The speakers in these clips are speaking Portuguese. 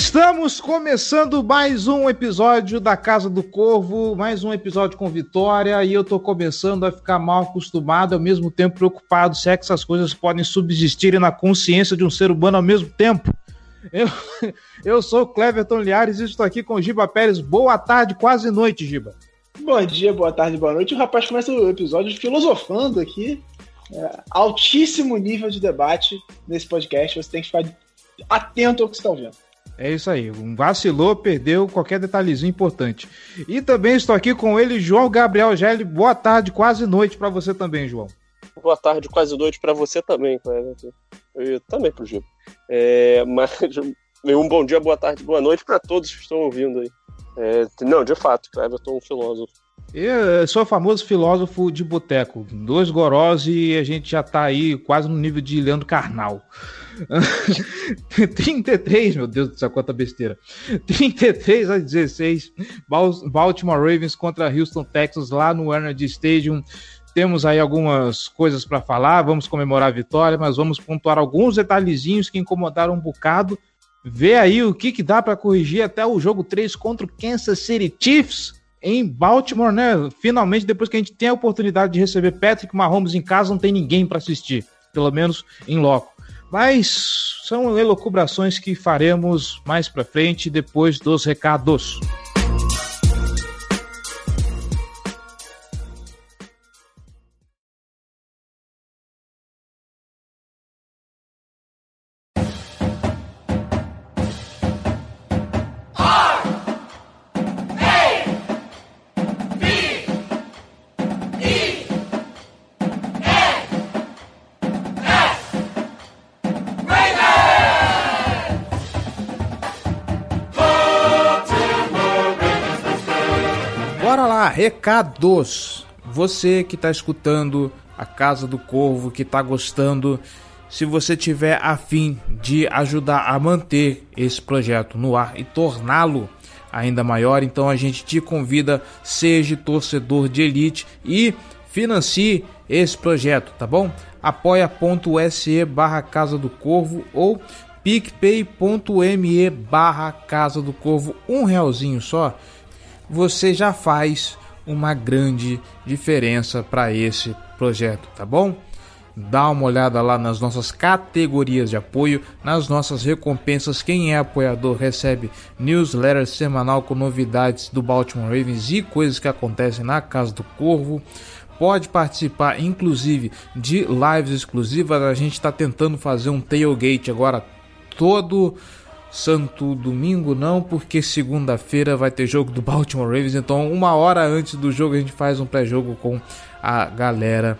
Estamos começando mais um episódio da Casa do Corvo, mais um episódio com vitória, e eu tô começando a ficar mal acostumado, ao mesmo tempo preocupado se é que essas coisas podem subsistir na consciência de um ser humano ao mesmo tempo. Eu, eu sou Cleverton Liares e estou aqui com o Giba Pérez. Boa tarde, quase noite, Giba. Bom dia, boa tarde, boa noite. O rapaz começa o episódio filosofando aqui. É, altíssimo nível de debate nesse podcast. Você tem que ficar atento ao que você está ouvindo. É isso aí, um vacilou, perdeu qualquer detalhezinho importante. E também estou aqui com ele, João Gabriel Gelli. Boa tarde, quase noite para você também, João. Boa tarde, quase noite para você também, Cleverton. E também pro Gil. É, mas um bom dia, boa tarde, boa noite para todos que estão ouvindo aí. É, não, de fato, Cleverton é um filósofo. Eu sou o famoso filósofo de boteco. Dois gorós e a gente já tá aí quase no nível de Leandro Carnal. 33, meu Deus do céu, quanta besteira. 33 a 16, Baltimore Ravens contra Houston Texans lá no Energy Stadium. Temos aí algumas coisas para falar, vamos comemorar a vitória, mas vamos pontuar alguns detalhezinhos que incomodaram um bocado. Ver aí o que, que dá para corrigir até o jogo 3 contra o Kansas City Chiefs em Baltimore, né? Finalmente, depois que a gente tem a oportunidade de receber Patrick Mahomes em casa, não tem ninguém para assistir, pelo menos em loco. Mas são elucubrações que faremos mais para frente depois dos recados. Recados. Você que está escutando a Casa do Corvo, que está gostando, se você tiver afim de ajudar a manter esse projeto no ar e torná-lo ainda maior, então a gente te convida, seja torcedor de elite e financie esse projeto, tá bom? apoia.se barra Casa do Corvo ou picpay.me barra Casa do Corvo, um realzinho só você já faz uma grande diferença para esse projeto, tá bom? Dá uma olhada lá nas nossas categorias de apoio, nas nossas recompensas. Quem é apoiador recebe newsletter semanal com novidades do Baltimore Ravens e coisas que acontecem na Casa do Corvo. Pode participar, inclusive, de lives exclusivas. A gente está tentando fazer um tailgate agora todo santo domingo não, porque segunda-feira vai ter jogo do Baltimore Ravens, então uma hora antes do jogo a gente faz um pré-jogo com a galera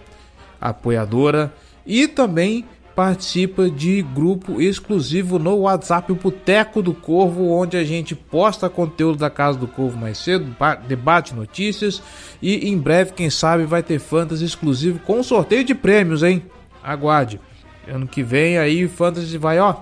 apoiadora e também participa de grupo exclusivo no WhatsApp, o Boteco do Corvo, onde a gente posta conteúdo da Casa do Corvo mais cedo, debate notícias e em breve, quem sabe, vai ter fantasy exclusivo com sorteio de prêmios, hein? Aguarde. Ano que vem aí fantasy vai, ó,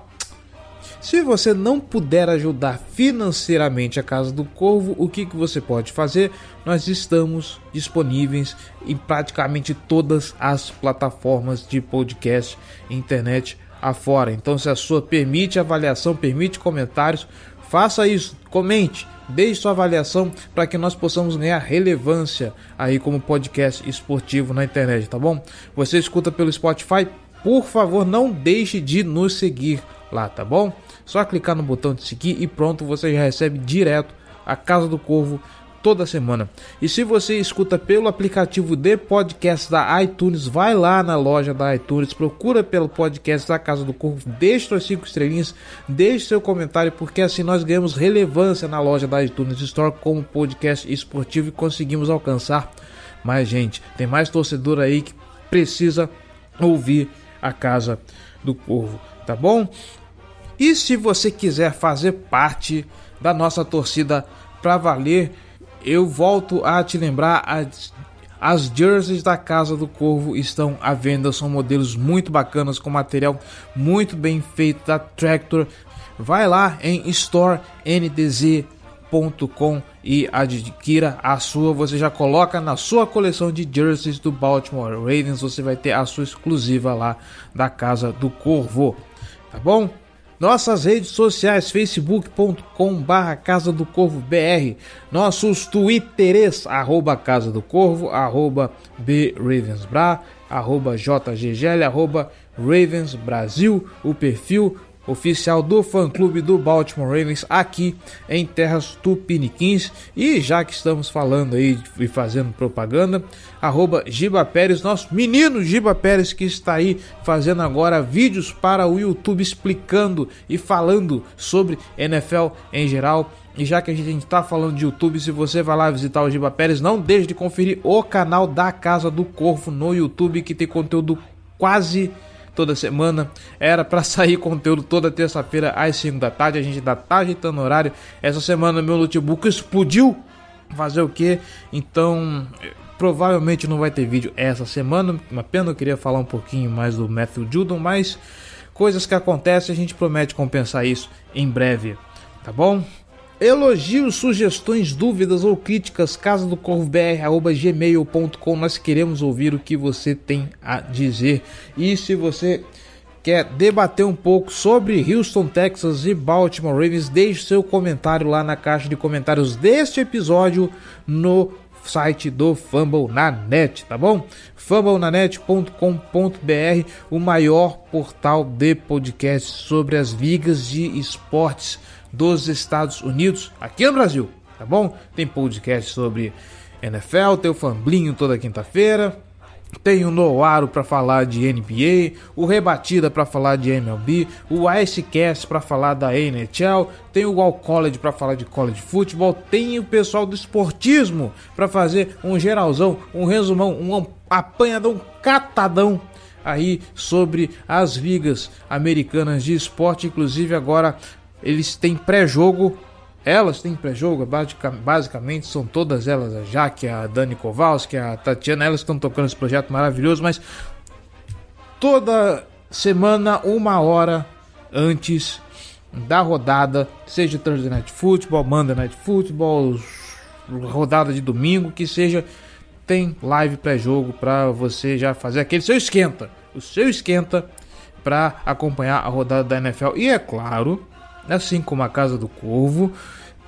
se você não puder ajudar financeiramente a Casa do Corvo, o que, que você pode fazer? Nós estamos disponíveis em praticamente todas as plataformas de podcast internet afora. Então, se a sua permite avaliação, permite comentários, faça isso, comente, deixe sua avaliação para que nós possamos ganhar relevância aí como podcast esportivo na internet, tá bom? Você escuta pelo Spotify? Por favor, não deixe de nos seguir lá, tá bom? Só clicar no botão de seguir e pronto, você já recebe direto a Casa do Corvo toda semana. E se você escuta pelo aplicativo de podcast da iTunes, vai lá na loja da iTunes, procura pelo podcast da Casa do Corvo, deixe suas cinco estrelinhas, deixe seu comentário, porque assim nós ganhamos relevância na loja da iTunes Store como podcast esportivo e conseguimos alcançar mais gente. Tem mais torcedor aí que precisa ouvir a Casa do Corvo, tá bom? E se você quiser fazer parte da nossa torcida para valer, eu volto a te lembrar as, as jerseys da Casa do Corvo estão à venda, são modelos muito bacanas com material muito bem feito da Tractor. Vai lá em storendzc.com e adquira a sua. Você já coloca na sua coleção de jerseys do Baltimore Ravens, você vai ter a sua exclusiva lá da Casa do Corvo, tá bom? Nossas redes sociais, facebook.com barra Casa do Corvo BR, nossos twitters, arroba Casa do Corvo, arroba B Ravensbra, arroba JGGL, arroba Ravens Brasil, o perfil oficial do fã-clube do Baltimore Ravens aqui em terras tupiniquins. E já que estamos falando aí e fazendo propaganda, arroba Giba Pérez, nosso menino Giba Pérez que está aí fazendo agora vídeos para o YouTube explicando e falando sobre NFL em geral. E já que a gente está falando de YouTube, se você vai lá visitar o Giba Pérez, não deixe de conferir o canal da Casa do Corvo no YouTube, que tem conteúdo quase toda semana. Era para sair conteúdo toda terça-feira às 5 da tarde. A gente ainda tá ajeitando horário. Essa semana meu notebook explodiu. Fazer o que? Então, provavelmente não vai ter vídeo essa semana. Uma pena, eu queria falar um pouquinho mais do Matthew Judon, mas coisas que acontecem, a gente promete compensar isso em breve. Tá bom? Elogios, sugestões, dúvidas ou críticas, casa do gmail.com. Nós queremos ouvir o que você tem a dizer. E se você quer debater um pouco sobre Houston, Texas e Baltimore Ravens, deixe seu comentário lá na caixa de comentários deste episódio no site do Fumble na net, tá bom? fumblenanet.com.br, o maior portal de podcast sobre as ligas de esportes dos Estados Unidos, aqui no Brasil, tá bom? Tem podcast sobre NFL, tem o Famblinho toda quinta-feira, tem o Noaro para falar de NBA, o Rebatida para falar de MLB, o Icecast para falar da NHL, tem o All College para falar de college football, tem o pessoal do esportismo para fazer um geralzão, um resumão, um apanhadão, um catadão aí sobre as ligas americanas de esporte, inclusive agora eles têm pré-jogo, elas têm pré-jogo, basicamente são todas elas, a Jaque, a Dani Kowalski, a Tatiana, elas estão tocando esse projeto maravilhoso, mas toda semana, uma hora antes da rodada, seja Thursday Night Football, Monday Night Football, rodada de domingo, que seja, tem live pré-jogo para você já fazer aquele seu esquenta, o seu esquenta para acompanhar a rodada da NFL. E é claro, assim como a Casa do Corvo.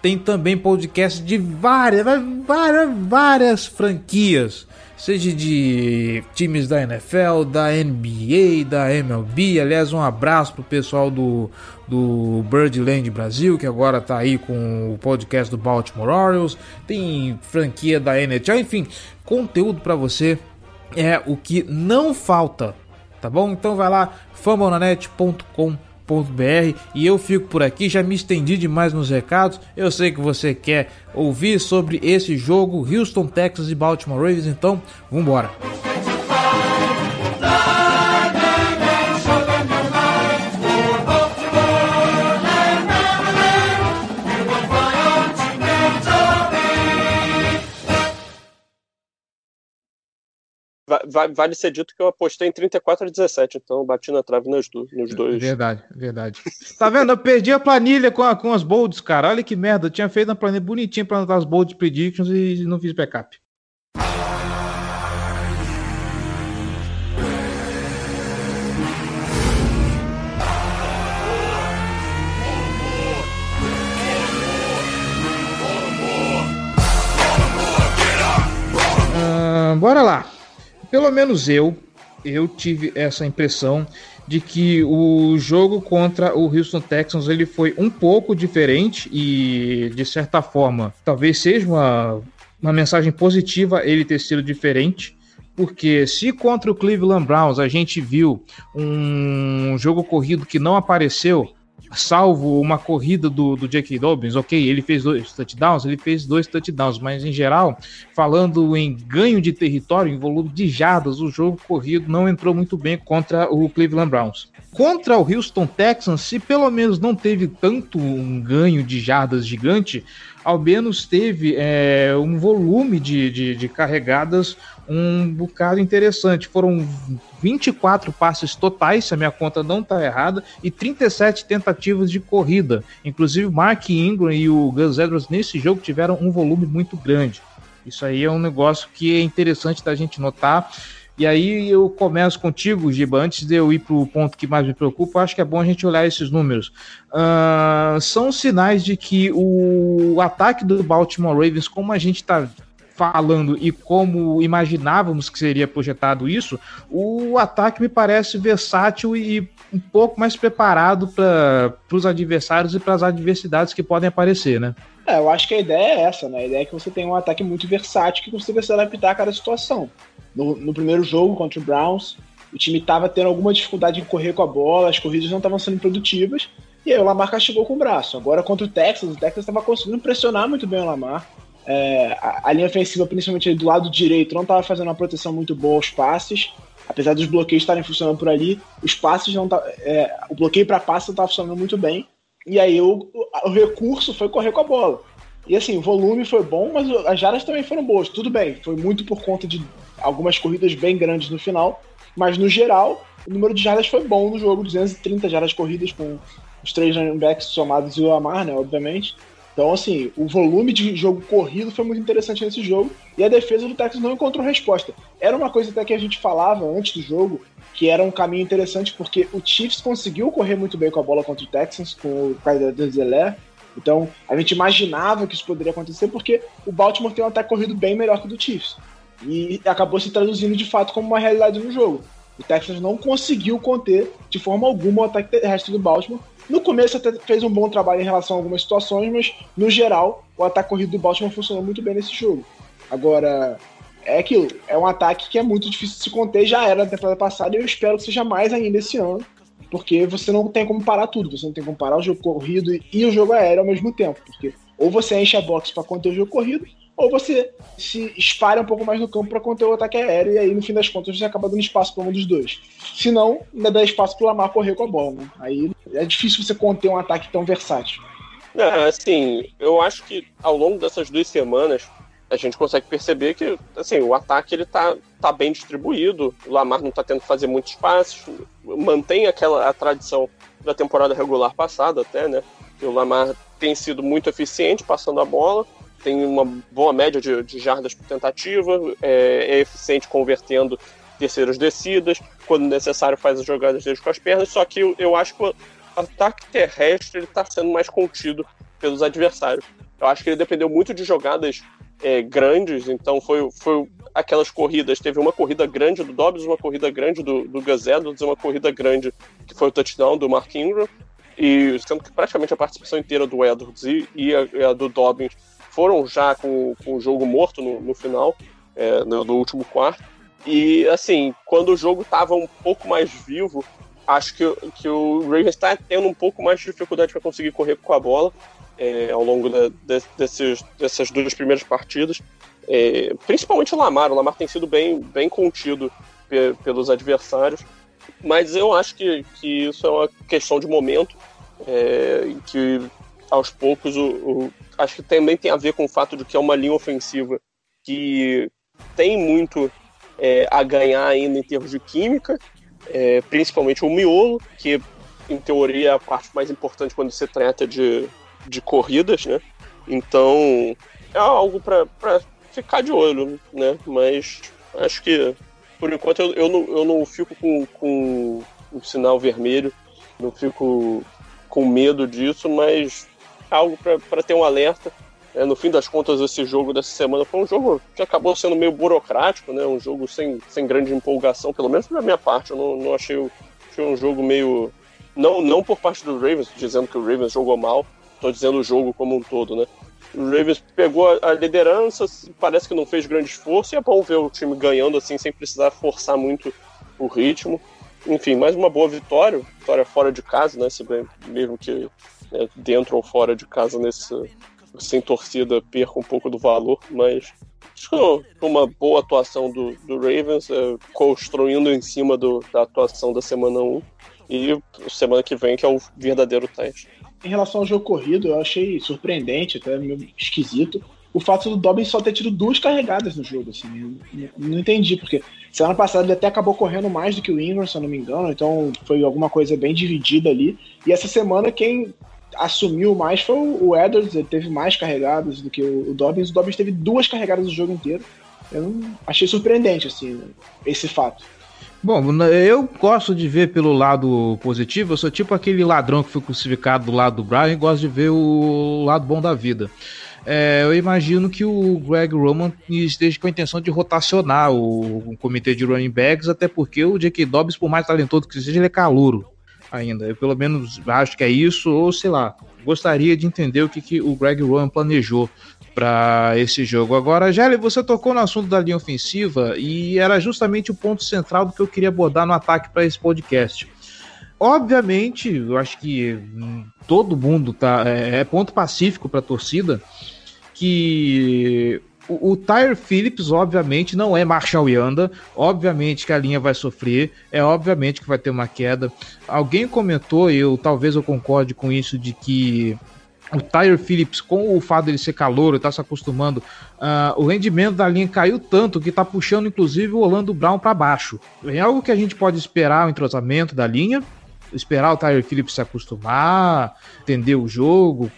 Tem também podcast de várias, várias, várias franquias, seja de times da NFL, da NBA, da MLB. Aliás, um abraço pro pessoal do, do Birdland Brasil, que agora tá aí com o podcast do Baltimore Orioles. Tem franquia da NHL, enfim, conteúdo para você é o que não falta, tá bom? Então vai lá, fambonanet.com.br e eu fico por aqui, já me estendi demais nos recados. Eu sei que você quer ouvir sobre esse jogo Houston, Texas e Baltimore Ravens, então vamos embora. Vale ser dito que eu apostei em 34 a 17, então bati na trave nos, nos dois. Verdade, verdade. tá vendo? Eu perdi a planilha com, a, com as bolds, cara. Olha que merda. Eu tinha feito uma planilha bonitinha pra anotar as bold predictions e não fiz backup. Uh, bora lá pelo menos eu, eu tive essa impressão de que o jogo contra o Houston Texans ele foi um pouco diferente e de certa forma talvez seja uma uma mensagem positiva ele ter sido diferente, porque se contra o Cleveland Browns a gente viu um jogo corrido que não apareceu, salvo uma corrida do, do J.K. Dobbins, ok, ele fez dois touchdowns, ele fez dois touchdowns, mas em geral, falando em ganho de território, em volume de jardas, o jogo corrido não entrou muito bem contra o Cleveland Browns. Contra o Houston Texans, se pelo menos não teve tanto um ganho de jardas gigante, ao menos teve é, um volume de, de, de carregadas um bocado interessante. Foram 24 passes totais, se a minha conta não está errada, e 37 tentativas de corrida. Inclusive, Mark Ingram e o Gus Edwards nesse jogo tiveram um volume muito grande. Isso aí é um negócio que é interessante da gente notar. E aí eu começo contigo, Giba, antes de eu ir para o ponto que mais me preocupa, acho que é bom a gente olhar esses números. Uh, são sinais de que o ataque do Baltimore Ravens, como a gente está falando e como imaginávamos que seria projetado isso, o ataque me parece versátil e um pouco mais preparado para os adversários e para as adversidades que podem aparecer, né? É, eu acho que a ideia é essa, né? A ideia é que você tem um ataque muito versátil que consiga se adaptar a cada situação. No, no primeiro jogo contra o Browns, o time estava tendo alguma dificuldade em correr com a bola, as corridas não estavam sendo produtivas, e aí o Lamar castigou com o braço. Agora contra o Texas, o Texas estava conseguindo pressionar muito bem o Lamar. É, a, a, linha ofensiva, principalmente do lado direito, não estava fazendo uma proteção muito boa aos passes. Apesar dos bloqueios estarem funcionando por ali, os passes não tá, é, o bloqueio para passe não estava funcionando muito bem. E aí o, o, recurso foi correr com a bola. E assim, o volume foi bom, mas as jardas também foram boas. Tudo bem, foi muito por conta de algumas corridas bem grandes no final, mas no geral, o número de jardas foi bom no jogo, 230 jardas corridas com os três running backs somados e o Amar, né, obviamente. Então, assim, o volume de jogo corrido foi muito interessante nesse jogo e a defesa do Texas não encontrou resposta. Era uma coisa até que a gente falava antes do jogo, que era um caminho interessante porque o Chiefs conseguiu correr muito bem com a bola contra o Texans, com o Kaiser Zelé. Então, a gente imaginava que isso poderia acontecer porque o Baltimore tem um ataque corrido bem melhor que o do Chiefs. E acabou se traduzindo de fato como uma realidade no jogo. O Texas não conseguiu conter de forma alguma o ataque terrestre do Baltimore no começo até fez um bom trabalho em relação a algumas situações, mas no geral o ataque corrido do Baltimore funcionou muito bem nesse jogo. Agora, é aquilo, é um ataque que é muito difícil de se conter, já era na temporada passada e eu espero que seja mais ainda esse ano, porque você não tem como parar tudo, você não tem como parar o jogo corrido e o jogo aéreo ao mesmo tempo, porque ou você enche a box para conter o jogo corrido, ou você se espalha um pouco mais no campo para conter o ataque aéreo, e aí no fim das contas você acaba dando espaço para um dos dois. Se não, ainda dá espaço para o Lamar correr com a bola. Né? Aí é difícil você conter um ataque tão versátil. É, assim, eu acho que ao longo dessas duas semanas a gente consegue perceber que assim, o ataque ele tá, tá bem distribuído, o Lamar não está tendo que fazer muitos passes, mantém aquela a tradição da temporada regular passada até, né? Que o Lamar tem sido muito eficiente passando a bola, tem uma boa média de, de jardas por tentativa, é, é, eficiente convertendo terceiras descidas, quando necessário faz as jogadas dele com as pernas, só que eu, eu acho que o ataque terrestre está sendo mais contido pelos adversários. Eu acho que ele dependeu muito de jogadas é, grandes, então foi, foi aquelas corridas, teve uma corrida grande do Dobbs, uma corrida grande do, do Gus Edwards, uma corrida grande que foi o touchdown do Mark Ingram, e sendo que praticamente a participação inteira do Edwards e, e a, a do Dobbins foram já com, com o jogo morto no, no final, é, no, no, último quarto. E, assim, quando o jogo estava um pouco mais vivo, acho que, que o Ravens está tendo um pouco mais de dificuldade para conseguir correr com a bola é, ao longo de, de, desses, dessas duas primeiras partidas. É, principalmente o Lamar. O Lamar tem sido bem, bem contido pe, pelos adversários. Mas eu acho que, que isso é uma questão de momento, é, que aos poucos o, o, acho que também tem a ver com o fato de que é uma linha ofensiva que tem muito é, a ganhar ainda em termos de química, é, principalmente o miolo, que em teoria é a parte mais importante quando se trata de, de corridas, né? Então é algo para ficar de olho, né? Mas acho que por enquanto eu, eu, não, eu não fico com, com um sinal vermelho, não fico com medo disso, mas algo para ter um alerta. É, no fim das contas, esse jogo dessa semana foi um jogo que acabou sendo meio burocrático, né? Um jogo sem, sem grande empolgação, pelo menos da minha parte. Eu não, não achei, achei um jogo meio. Não, não por parte do Ravens, dizendo que o Ravens jogou mal, estou dizendo o jogo como um todo, né? O Ravens pegou a liderança, parece que não fez grande esforço, e é bom ver o time ganhando assim, sem precisar forçar muito o ritmo. Enfim, mais uma boa vitória, vitória fora de casa, né? Se bem, mesmo que dentro ou fora de casa, nesse, sem torcida, perca um pouco do valor, mas acho que uma boa atuação do, do Ravens, é, construindo em cima do, da atuação da semana 1 e semana que vem, que é o verdadeiro teste. Em relação ao jogo corrido, eu achei surpreendente, até meio esquisito, o fato do Dobbins só ter tido duas carregadas no jogo, assim, não entendi, porque semana passada ele até acabou correndo mais do que o Ingram, se eu não me engano, então foi alguma coisa bem dividida ali, e essa semana quem assumiu mais foi o Edwards, ele teve mais carregadas do que o Dobbins, o Dobbins teve duas carregadas no jogo inteiro, eu achei surpreendente, assim, esse fato. Bom, eu gosto de ver pelo lado positivo, eu sou tipo aquele ladrão que foi crucificado do lado do Brian e gosto de ver o lado bom da vida. É, eu imagino que o Greg Roman esteja com a intenção de rotacionar o, o comitê de running backs, até porque o J.K. Dobbs, por mais talentoso que seja, ele é calouro ainda. Eu pelo menos acho que é isso, ou sei lá, gostaria de entender o que, que o Greg Roman planejou para esse jogo. Agora, Gelli, você tocou no assunto da linha ofensiva e era justamente o ponto central do que eu queria abordar no ataque para esse podcast. Obviamente, eu acho que hum, todo mundo tá é, é ponto pacífico para a torcida que o, o Tyre Phillips, obviamente, não é Marshall Yanda. Obviamente que a linha vai sofrer. É obviamente que vai ter uma queda. Alguém comentou, eu talvez eu concorde com isso, de que o Tyre Phillips, com o fato dele ser calor e tá se acostumando, uh, o rendimento da linha caiu tanto que tá puxando inclusive o Orlando Brown para baixo. É algo que a gente pode esperar o entrosamento da linha, esperar o Tyre Phillips se acostumar, entender o jogo,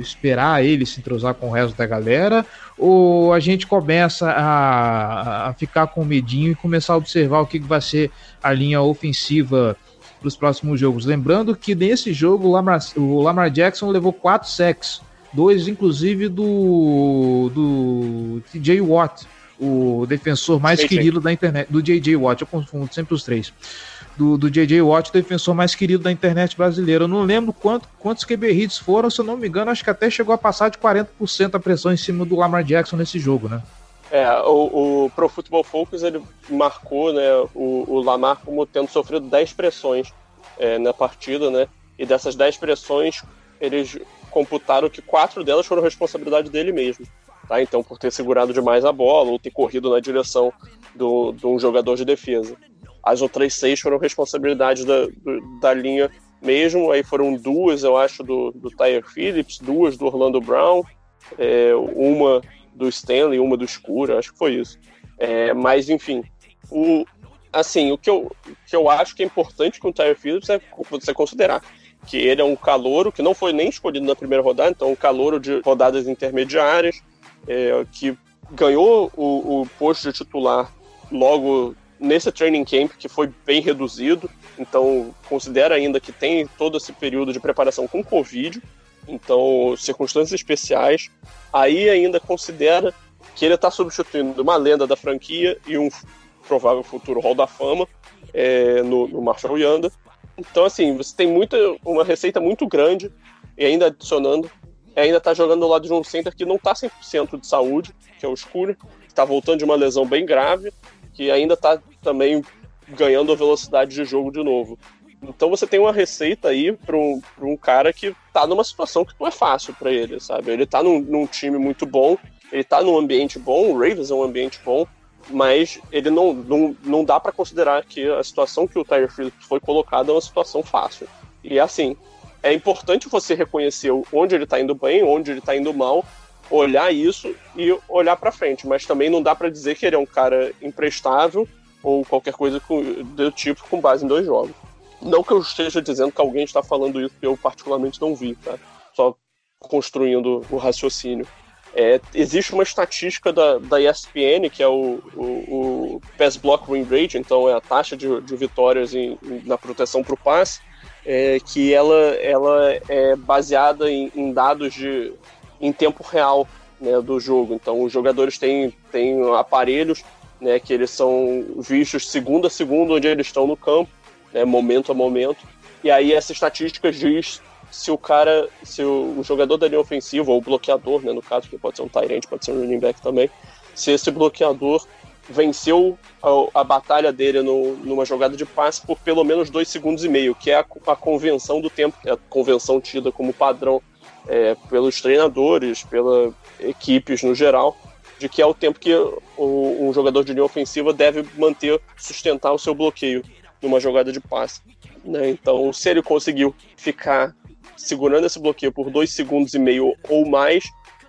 esperar ele se entrosar com o resto da galera, ou a gente começa a, a ficar com medinho e começar a observar o que vai ser a linha ofensiva para os próximos jogos. Lembrando que nesse jogo o Lamar, o Lamar Jackson levou quatro sacks, dois inclusive do, do TJ Watt, o defensor mais querido da internet, do JJ Watt, eu confundo sempre os três. Do, do JJ Watt, defensor mais querido da internet brasileira. Eu não lembro quanto, quantos QB hits foram, se eu não me engano, acho que até chegou a passar de 40% a pressão em cima do Lamar Jackson nesse jogo, né? É, o, o Pro Football Focus ele marcou né, o, o Lamar como tendo sofrido 10 pressões é, na partida, né? E dessas 10 pressões, eles computaram que quatro delas foram responsabilidade dele mesmo. Tá? Então, por ter segurado demais a bola ou ter corrido na direção do, de um jogador de defesa. As outras seis foram responsabilidade da, do, da linha mesmo. Aí foram duas, eu acho, do, do Tyre Phillips, duas do Orlando Brown, é, uma do Stanley, uma do Escura, acho que foi isso. É, mas, enfim, o, assim, o que, eu, que eu acho que é importante com o Tyre Phillips é você considerar que ele é um calouro que não foi nem escolhido na primeira rodada, então um calouro de rodadas intermediárias, é, que ganhou o, o posto de titular logo nesse training camp, que foi bem reduzido, então considera ainda que tem todo esse período de preparação com Covid, então circunstâncias especiais, aí ainda considera que ele está substituindo uma lenda da franquia e um provável futuro Hall da Fama é, no, no Marshall Yanda. Então, assim, você tem muita, uma receita muito grande e ainda adicionando, ainda está jogando do lado de um center que não está 100% de saúde, que é o Scooter, que está voltando de uma lesão bem grave, que ainda está também ganhando a velocidade de jogo de novo. Então você tem uma receita aí para um, um cara que tá numa situação que não é fácil para ele, sabe? Ele tá num, num, time muito bom, ele tá num ambiente bom, o Ravens é um ambiente bom, mas ele não, não, não dá para considerar que a situação que o Tyre Phillips foi colocado é uma situação fácil. E assim, é importante você reconhecer onde ele tá indo bem, onde ele tá indo mal, olhar isso e olhar para frente, mas também não dá para dizer que ele é um cara imprestável ou qualquer coisa do tipo com base em dois jogos. Não que eu esteja dizendo que alguém está falando isso que eu particularmente não vi, tá? Só construindo o raciocínio. É, existe uma estatística da, da ESPN, que é o, o, o Pass Block Win Rate, então é a taxa de, de vitórias em, na proteção para o passe, é, que ela, ela é baseada em, em dados de, em tempo real né, do jogo. Então os jogadores têm, têm aparelhos né, que eles são vistos segundo a segundo onde eles estão no campo, né, momento a momento, e aí essa estatística diz se o cara, se o, jogador da linha ofensiva, ou o bloqueador, né, no caso, que pode ser um Tyrant, pode ser um running back também, se esse bloqueador venceu a, a batalha dele no, numa jogada de passe por pelo menos dois segundos e meio, que é a, a convenção do tempo, é a convenção tida como padrão é, pelos treinadores, pelas equipes no geral, de que é o tempo que o, um jogador de linha ofensiva deve manter, sustentar o seu bloqueio numa jogada de passe. Né? Então, se ele conseguiu ficar segurando esse bloqueio por dois segundos e meio ou mais,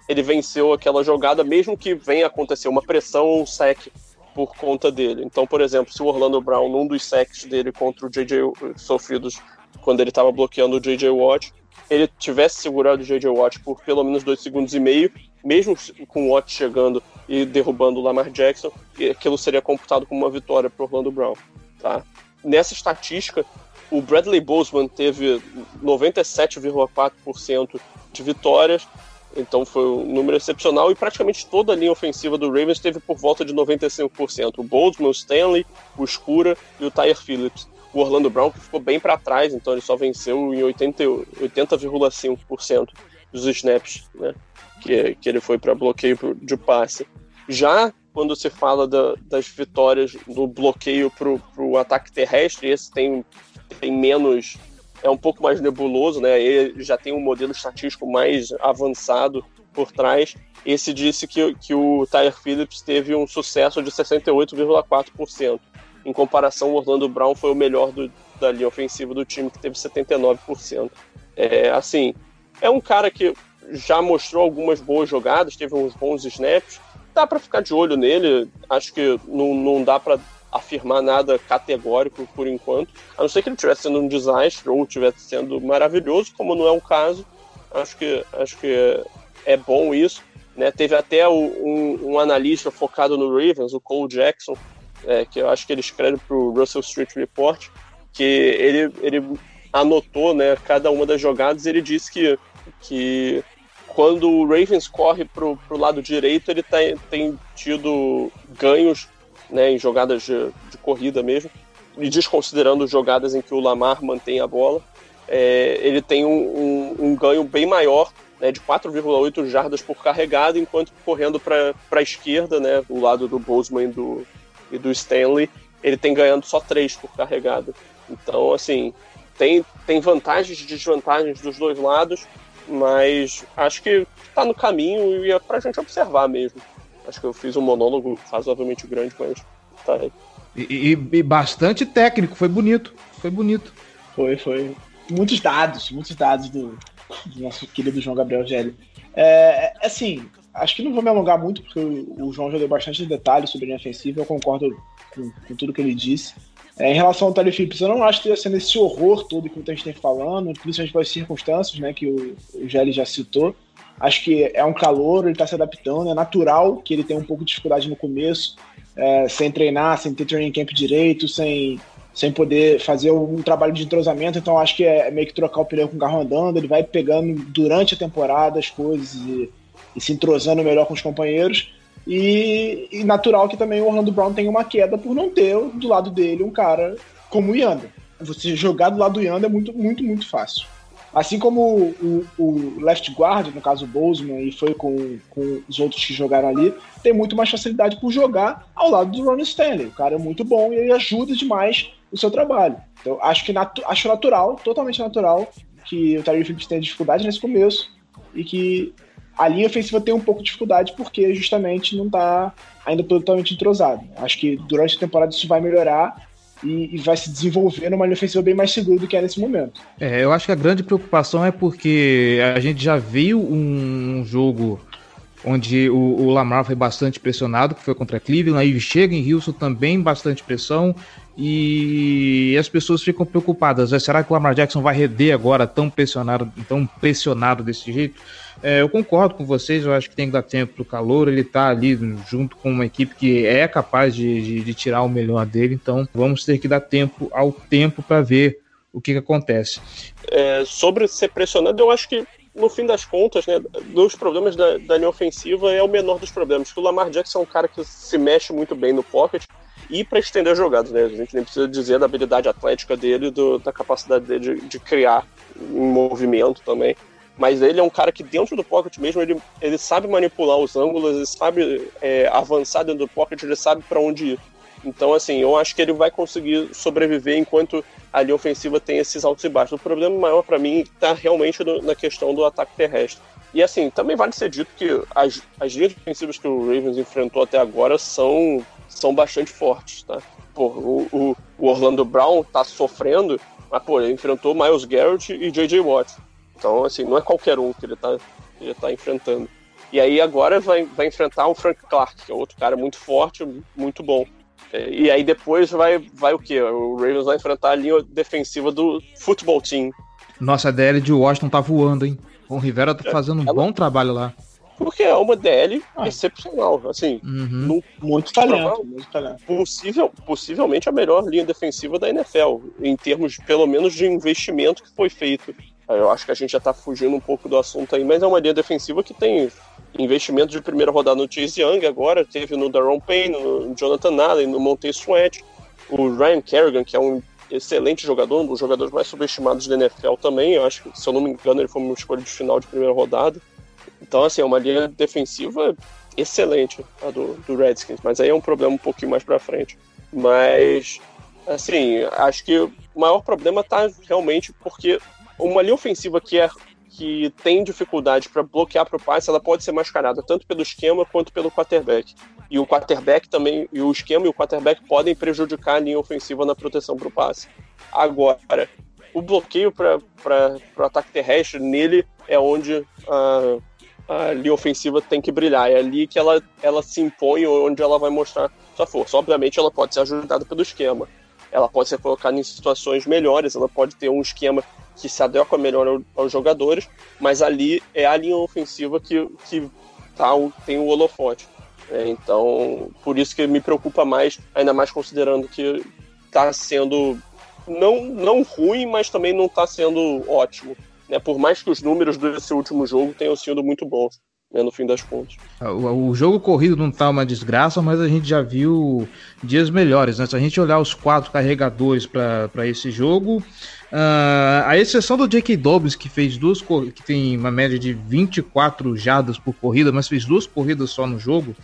ele venceu aquela jogada, mesmo que venha acontecer uma pressão ou um sec por conta dele. Então, por exemplo, se o Orlando Brown, num dos sacks dele contra o J.J. sofridos quando ele estava bloqueando o J.J. Watt, ele tivesse segurado o J.J. Watt por pelo menos dois segundos e meio, mesmo com o Watt chegando e derrubando o Lamar Jackson, aquilo seria computado como uma vitória para Orlando Brown. Tá? Nessa estatística, o Bradley Bozeman teve 97,4% de vitórias, então foi um número excepcional e praticamente toda a linha ofensiva do Ravens teve por volta de 95%. O Boldman, o Stanley, o Escura e o Tyre Phillips. O Orlando Brown que ficou bem para trás, então ele só venceu em 80,5% 80, dos snaps né, que, que ele foi para bloqueio de passe. Já quando se fala da, das vitórias do bloqueio para o ataque terrestre, esse tem, tem menos é um pouco mais nebuloso, né? Ele já tem um modelo estatístico mais avançado por trás. Esse disse que, que o Tyler Phillips teve um sucesso de 68,4%. Em comparação, o Orlando Brown foi o melhor do, da linha ofensiva do time, que teve 79%. É, assim, é um cara que já mostrou algumas boas jogadas, teve uns bons snaps. Dá para ficar de olho nele. Acho que não, não dá para afirmar nada categórico por enquanto, a não ser que ele estivesse sendo um desastre ou estivesse sendo maravilhoso, como não é o caso. Acho que, acho que é bom isso. Né? Teve até um, um, analista focado no Ravens, o Cole Jackson, é, que eu acho que ele escreve para o Russell Street Report, que ele, ele anotou né, cada uma das jogadas e ele disse que, que quando o Ravens corre para o lado direito, ele tá, tem tido ganhos né, em jogadas de, de corrida mesmo, e desconsiderando jogadas em que o Lamar mantém a bola, é, ele tem um, um, um, ganho bem maior, né, de 4,8 jardas por carregada, enquanto correndo para a esquerda, né, o lado do Bozeman e do, e do Stanley, ele tem ganhando só 3 por carregada. Então, assim, tem, tem vantagens e desvantagens dos dois lados, mas acho que está no caminho e é para a gente observar mesmo. Acho que eu fiz um monólogo razoavelmente grande, mas tá aí. E, e, e, bastante técnico, foi bonito. Foi bonito. Foi, foi. Muitos dados, muitos dados do, do nosso querido João Gabriel Gelli. É, é, assim, acho que não vou me alongar muito, porque o, João já deu bastante detalhes sobre a linha ofensiva, eu concordo com, com tudo que ele disse. É, em relação ao Tyler Phillips, eu não acho que esteja sendo esse horror todo que muita gente tem falando, principalmente pelas circunstâncias né, que o, o Gelli já citou. Acho que é um calor, ele está se adaptando, é natural que ele tenha um pouco de dificuldade no começo, é, sem treinar, sem ter training camp direito, sem, sem poder fazer um trabalho de entrosamento. Então acho que é meio que trocar o pneu com o carro andando, ele vai pegando durante a temporada as coisas e, e se entrosando melhor com os companheiros. E, e, natural que também o Orlando Brown tenha uma queda por não ter do lado dele um cara como o Yanda. Você jogar do lado do Yanda é muito, muito, muito fácil. Assim como o, o, left guard, no caso o Bozeman, e foi com, com os outros que jogaram ali, tem muito mais facilidade por jogar ao lado do Ron Stanley. O cara é muito bom e ele ajuda demais o seu trabalho. Então acho que natu acho natural, totalmente natural, que o Tyree Phillips tenha dificuldade nesse começo e que a linha ofensiva tem um pouco de dificuldade porque justamente não está ainda totalmente entrosado. Acho que durante a temporada isso vai melhorar e, e, vai se desenvolver numa linha ofensiva bem mais segura do que é nesse momento. É, eu acho que a grande preocupação é porque a gente já viu um jogo onde o, o Lamar foi bastante pressionado, que foi contra Cleveland, aí chega em Houston também bastante pressão e as pessoas ficam preocupadas. Será que o Lamar Jackson vai render agora tão pressionado, tão pressionado desse jeito? É, eu concordo com vocês, eu acho que tem que dar tempo pro calor, ele tá ali junto com uma equipe que é capaz de, de, de tirar o melhor dele, então vamos ter que dar tempo ao tempo para ver o que, que acontece. É, sobre ser pressionado, eu acho que no fim das contas, né, dos problemas da, da linha ofensiva é o menor dos problemas. O Lamar Jackson é um cara que se mexe muito bem no pocket e para estender jogadas, né? A gente nem precisa dizer da habilidade atlética dele, do, da capacidade dele de, de criar em movimento também. Mas ele é um cara que dentro do pocket mesmo, ele, ele sabe manipular os ângulos, ele sabe é, avançar dentro do pocket, ele sabe para onde ir. Então, assim, eu acho que ele vai conseguir sobreviver enquanto a linha ofensiva tem esses altos e baixos. O problema maior para mim está realmente no, na questão do ataque terrestre. E assim, também vale ser dito que as, as linhas defensivas que o Ravens enfrentou até agora são, são bastante fortes, tá? Pô, o, o, o Orlando Brown tá sofrendo, mas pô, ele enfrentou Miles Garrett e J.J. Watt. Então, assim, não é qualquer um que ele tá, que ele tá enfrentando. E aí agora vai, vai enfrentar o Frank Clark, que é outro cara muito forte, muito bom. E aí depois vai, vai o quê? O Ravens vai enfrentar a linha defensiva do futebol team. Nossa, a DL de Washington tá voando, hein? O Rivera tá fazendo um Ela... bom trabalho lá. Porque é uma DL ah. excepcional, assim. Uhum. No, muito talento, muito talento. Possível, possivelmente a melhor linha defensiva da NFL, em termos, pelo menos, de investimento que foi feito. Eu acho que a gente já tá fugindo um pouco do assunto aí, mas é uma linha defensiva que tem investimento de primeira rodada no Chase Young agora, teve no Daron Payne, no Jonathan Allen, no Monte Sweat, o Ryan Kerrigan, que é um excelente jogador, um dos jogadores mais subestimados da NFL também, eu acho que, se eu não me engano, ele foi uma escolha de final de primeira rodada. Então, assim, é uma linha defensiva excelente a do, do Redskins, mas aí é um problema um pouquinho mais pra frente. Mas, assim, acho que o maior problema tá realmente porque uma linha ofensiva que é que tem dificuldade para bloquear para o passe, ela pode ser mascarada tanto pelo esquema quanto pelo quarterback. E o quarterback também, e o esquema e o quarterback podem prejudicar a linha ofensiva na proteção para o passe. Agora, o bloqueio para o ataque terrestre, nele é onde a, a linha ofensiva tem que brilhar. É ali que ela, ela se impõe, onde ela vai mostrar sua força. Obviamente, ela pode ser ajudada pelo esquema. Ela pode ser colocada em situações melhores, ela pode ter um esquema que se adequa melhor aos jogadores, mas ali é a linha ofensiva que, que tá, tem o holofote. É, então, por isso que me preocupa mais, ainda mais considerando que está sendo não, não ruim, mas também não está sendo ótimo. Né? Por mais que os números desse último jogo tenham sido muito bons. Né, no fim das contas. O, o, jogo corrido não tá uma desgraça, mas a gente já viu dias melhores. Né? Se a gente olhar os quatro carregadores para esse jogo, Uh, a exceção do J.K. Dobbs, que fez duas que tem uma média de 24 jadas por corrida, mas fez duas corridas só no jogo.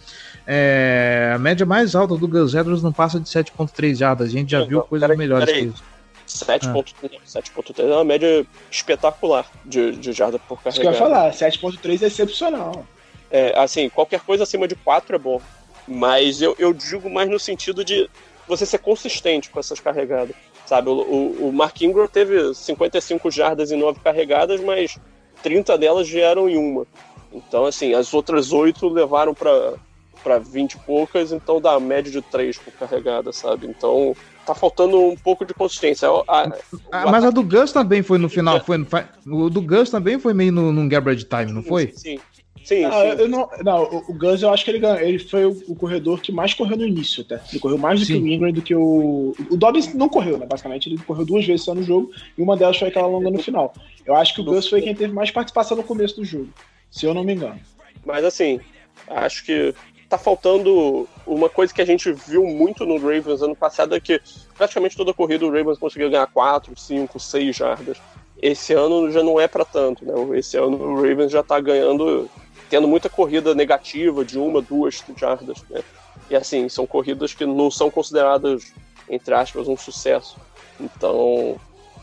É, a média mais alta do Gus Edwards não passa de 7.3 jadas. A gente já viu coisas peraí, melhores peraí. que isso. 7.3 ah. é uma média espetacular de, de jarda por carregada. Isso que eu ia falar, 7.3 é excepcional. É, assim, qualquer coisa acima de 4 é bom. Mas eu, eu digo mais no sentido de você ser consistente com essas carregadas. Sabe, o, o, o Mark Ingram teve 55 jardas e 9 carregadas, mas 30 delas vieram em uma. Então, assim, as outras 8 levaram para 20 e poucas, então dá média de 3 por carregada, sabe? Então, tá faltando um pouco de consistência. A, a, mas a do Gus também foi no final. Foi, o do Gus também foi meio no, num garbage time, não foi? Sim, Sim, ah, sim. Eu não, não, o Guns eu acho que ele ganhou. Ele foi o, o, corredor que mais correu no início, até. Ele correu mais do sim. que o Ingram, do que o. O Dobbins não correu, né? Basicamente, ele correu duas vezes só no jogo e uma delas foi aquela longa no final. Eu acho que o Gus foi quem teve mais participação no começo do jogo, se eu não me engano. Mas assim, acho que tá faltando uma coisa que a gente viu muito no Ravens ano passado é que praticamente toda corrida o Ravens conseguia ganhar 4, 5, 6 jardas. Esse ano já não é para tanto, né? Esse ano o Ravens já tá ganhando tendo muita corrida negativa de uma, duas jardas, né? E assim, são corridas que não são consideradas, entre aspas, um sucesso. Então,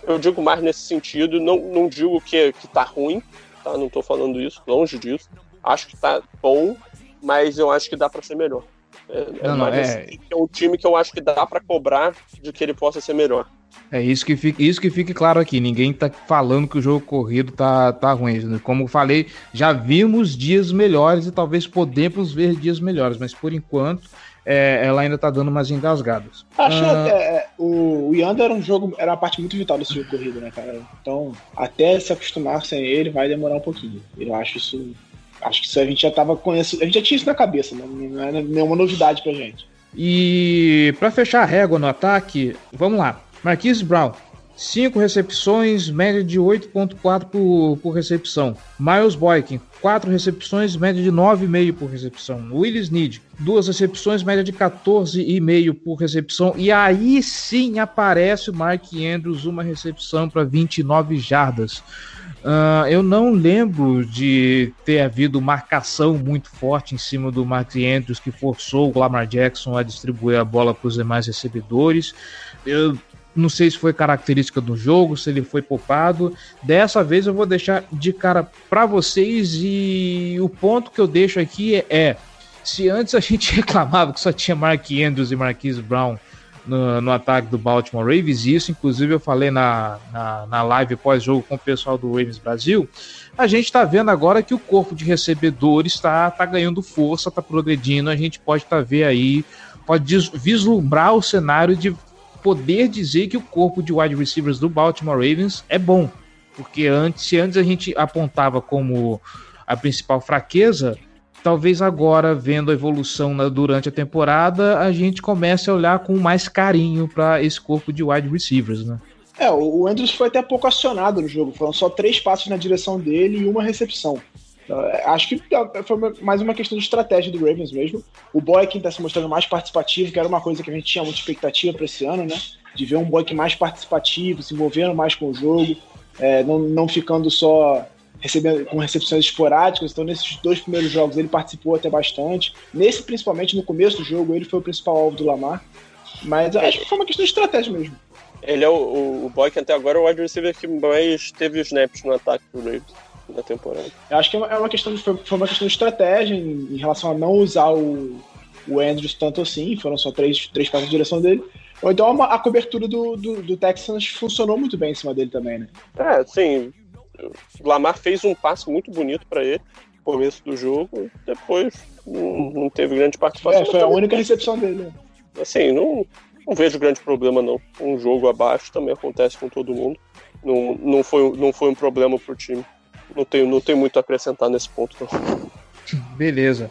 eu digo mais nesse sentido, não, não digo que, que tá ruim, tá? Não tô falando isso, longe disso. Acho que tá bom, mas eu acho que dá para ser melhor. É, é não, não, é... é um time que eu acho que dá para cobrar de que ele possa ser melhor. É isso que fique, isso que fique claro aqui. Ninguém tá falando que o jogo corrido tá, tá ruim. Como falei, já vimos dias melhores e talvez podemos ver dias melhores, mas por enquanto é, ela ainda tá dando umas engasgadas. Acho ah, é, o, o Yanda era um jogo, era uma parte muito vital desse jogo corrido, né, cara? Então, até se acostumar sem ele vai demorar um pouquinho. Eu acho isso. Acho que isso a gente já tava conhecendo. A gente já tinha isso na cabeça, né? não é nenhuma novidade pra gente. E para fechar a régua no ataque, vamos lá. Marquise Brown, 5 recepções, média de 8.4 por, por recepção. Miles Boykin, 4 recepções, média de 9,5 por recepção. Willis Need, 2 recepções, média de 14,5 por recepção. E aí sim aparece o Mark Andrews, uma recepção para 29 jardas. Uh, eu não lembro de ter havido marcação muito forte em cima do Mark Andrews que forçou o Lamar Jackson a distribuir a bola para os demais recebedores. Eu não sei se foi característica do jogo, se ele foi poupado. Dessa vez eu vou deixar de cara para vocês e o ponto que eu deixo aqui é, é, se antes a gente reclamava que só tinha Mark Andrews e Marquise Brown no, no, ataque do Baltimore Ravens, e isso inclusive eu falei na, na, na live pós-jogo com o pessoal do Ravens Brasil, a gente está vendo agora que o corpo de recebedores está tá ganhando força, está progredindo, a gente pode estar tá ver aí, pode vislumbrar o cenário de poder dizer que o corpo de wide receivers do Baltimore Ravens é bom. Porque antes, se antes a gente apontava como a principal fraqueza, talvez agora, vendo a evolução na, durante a temporada, a gente comece a olhar com mais carinho para esse corpo de wide receivers, né? É, o Andrews foi até pouco acionado no jogo, foram só três passos na direção dele e uma recepção. É, acho que foi mais uma questão de estratégia do Ravens mesmo. O Boykin está se mostrando mais participativo, que era uma coisa que a gente tinha muita expectativa para esse ano, né? De ver um Boykin mais participativo, se envolvendo mais com o jogo, é, não, não ficando só recebendo com recepções esporádicas. Então, nesses dois primeiros jogos, ele participou até bastante. Nesse, principalmente, no começo do jogo, ele foi o principal alvo do Lamar. Mas acho que foi uma questão de estratégia mesmo. Ele é o, o, o Boykin até agora é o wide receiver que mais teve os snaps no ataque do Ravens da temporada. Eu acho que é uma questão de, foi uma questão de estratégia em, em relação a não usar o, o Andrews tanto assim, foram só três, três passos na direção dele. Ou então a, a cobertura do, do, do, Texans funcionou muito bem em cima dele também, né? É, sim. O Lamar fez um passe muito bonito para ele no começo do jogo, depois não, não teve grande participação. É, foi a única recepção dele. Né? Assim, não, não vejo grande problema não. Um jogo abaixo também acontece com todo mundo. Não, não, foi, não foi um problema pro time não tenho, não tenho muito a acrescentar nesse ponto. Não. Beleza.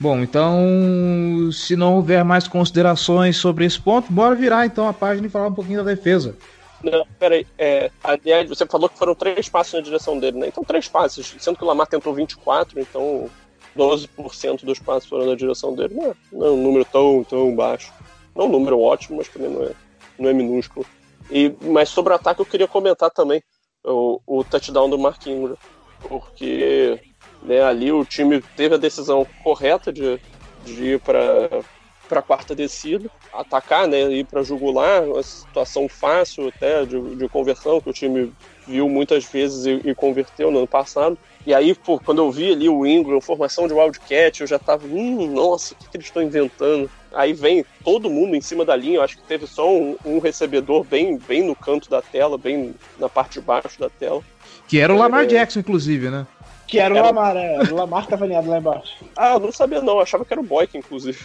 Bom, então, se não houver mais considerações sobre esse ponto, bora virar então a página e falar um pouquinho da defesa. Não, peraí. É, aliás, você falou que foram três passes na direção dele, né? Então, três passes. Sendo que o Lamar tentou 24, então 12% dos passes foram na direção dele. Não é, não é um número tão, tão baixo. Não é um número ótimo, mas também não é, não é minúsculo. E, mas sobre o ataque eu queria comentar também o, o touchdown do Mark Ingram, porque né, ali o time teve a decisão correta de, de ir para para a quarta descida, atacar, né, ir para jugular, uma situação fácil até de, de, conversão que o time viu muitas vezes e, e, converteu no ano passado. E aí, pô, quando eu vi ali o Ingram, formação de Wildcat, eu já tava, hum, nossa, o que, que eles estão inventando? Aí vem todo mundo em cima da linha. Eu acho que teve só um, um, recebedor bem, bem no canto da tela, bem na parte de baixo da tela. Que era o Lamar é... Jackson, inclusive, né? Que era o Lamar, é. O Lamar tava alinhado lá embaixo. Ah, eu não sabia não. Eu achava que era o Boyk, inclusive.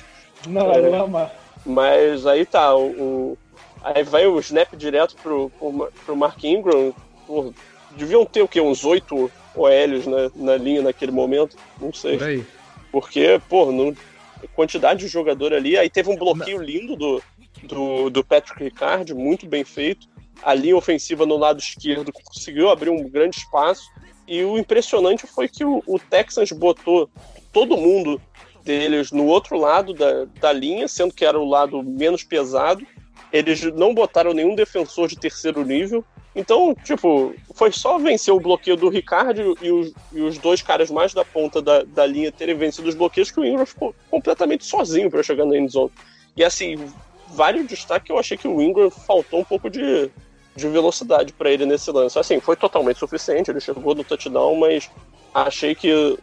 Não, é. Lamar. Mas aí tá, o, o, aí vai o snap direto pro, pro, pro Mark Ingram. Pô, deviam ter o quê? Uns oito OLs na, na linha naquele momento? Não sei. Por aí. Porque, pô, não, quantidade de jogador ali. Aí teve um bloqueio lindo do, do, do Patrick Ricard, muito bem feito. A linha ofensiva no lado esquerdo conseguiu abrir um grande espaço. E o impressionante foi que o, o Texans botou todo mundo deles no outro lado da, da linha, sendo que era o lado menos pesado. Eles não botaram nenhum defensor de terceiro nível. Então, tipo, foi só vencer o bloqueio do Ricardo e os, e os dois caras mais da ponta da, da linha terem vencido os bloqueios que o Ingram ficou completamente sozinho para chegar na endzone. E assim, vale o destaque eu achei que o Ingram faltou um pouco de, de velocidade para ele nesse lance. Assim, foi totalmente suficiente, ele chegou no touchdown, mas achei que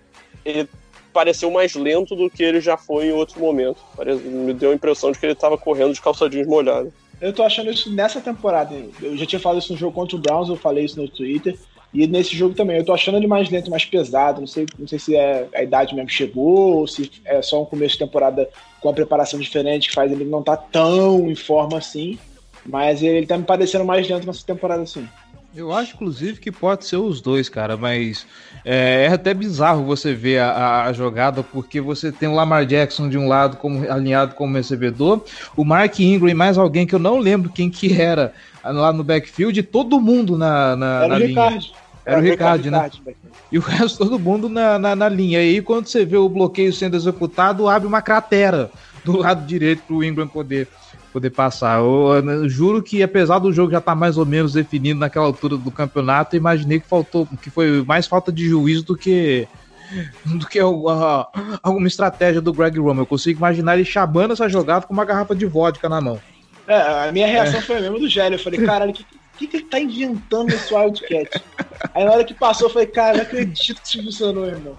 ele pareceu mais lento do que ele já foi em outro momento. Me deu a impressão de que ele estava correndo de calçadinhos molhados. Eu tô achando isso nessa temporada. Eu já tinha falado isso no jogo contra o Browns, eu falei isso no Twitter. E nesse jogo também, eu tô achando ele mais lento, mais pesado. Não sei, não sei se é a idade mesmo chegou, ou se é só um começo de temporada com a preparação diferente que faz ele não tá tão em forma assim. Mas ele, ele tá me parecendo mais lento nessa temporada assim. Eu acho, inclusive, que pode ser os dois, cara, mas é, é até bizarro você ver a, a, jogada, porque você tem o Lamar Jackson de um lado como alinhado como recebedor, o Mark Ingram e mais alguém que eu não lembro quem que era lá no backfield, e todo mundo na, na, era na o linha. Ricardo. Era, era o Ricardo, né? Ricardo, e o resto todo mundo na, na, na linha. E aí, quando você vê o bloqueio sendo executado, abre uma cratera do lado direito para o Ingram poder poder passar. Eu, eu, juro que apesar do jogo já estar tá mais ou menos definido naquela altura do campeonato, imaginei que faltou, que foi mais falta de juízo do que do que alguma, alguma estratégia do Greg Roman. Eu consigo imaginar ele chamando essa jogada com uma garrafa de vodka na mão. É, a minha reação é. foi a mesma do Gélio. Eu falei, caralho, o que, que, que ele tá inventando nesse Wildcat? Aí na hora que passou, eu falei, cara, não acredito que isso funcionou, irmão.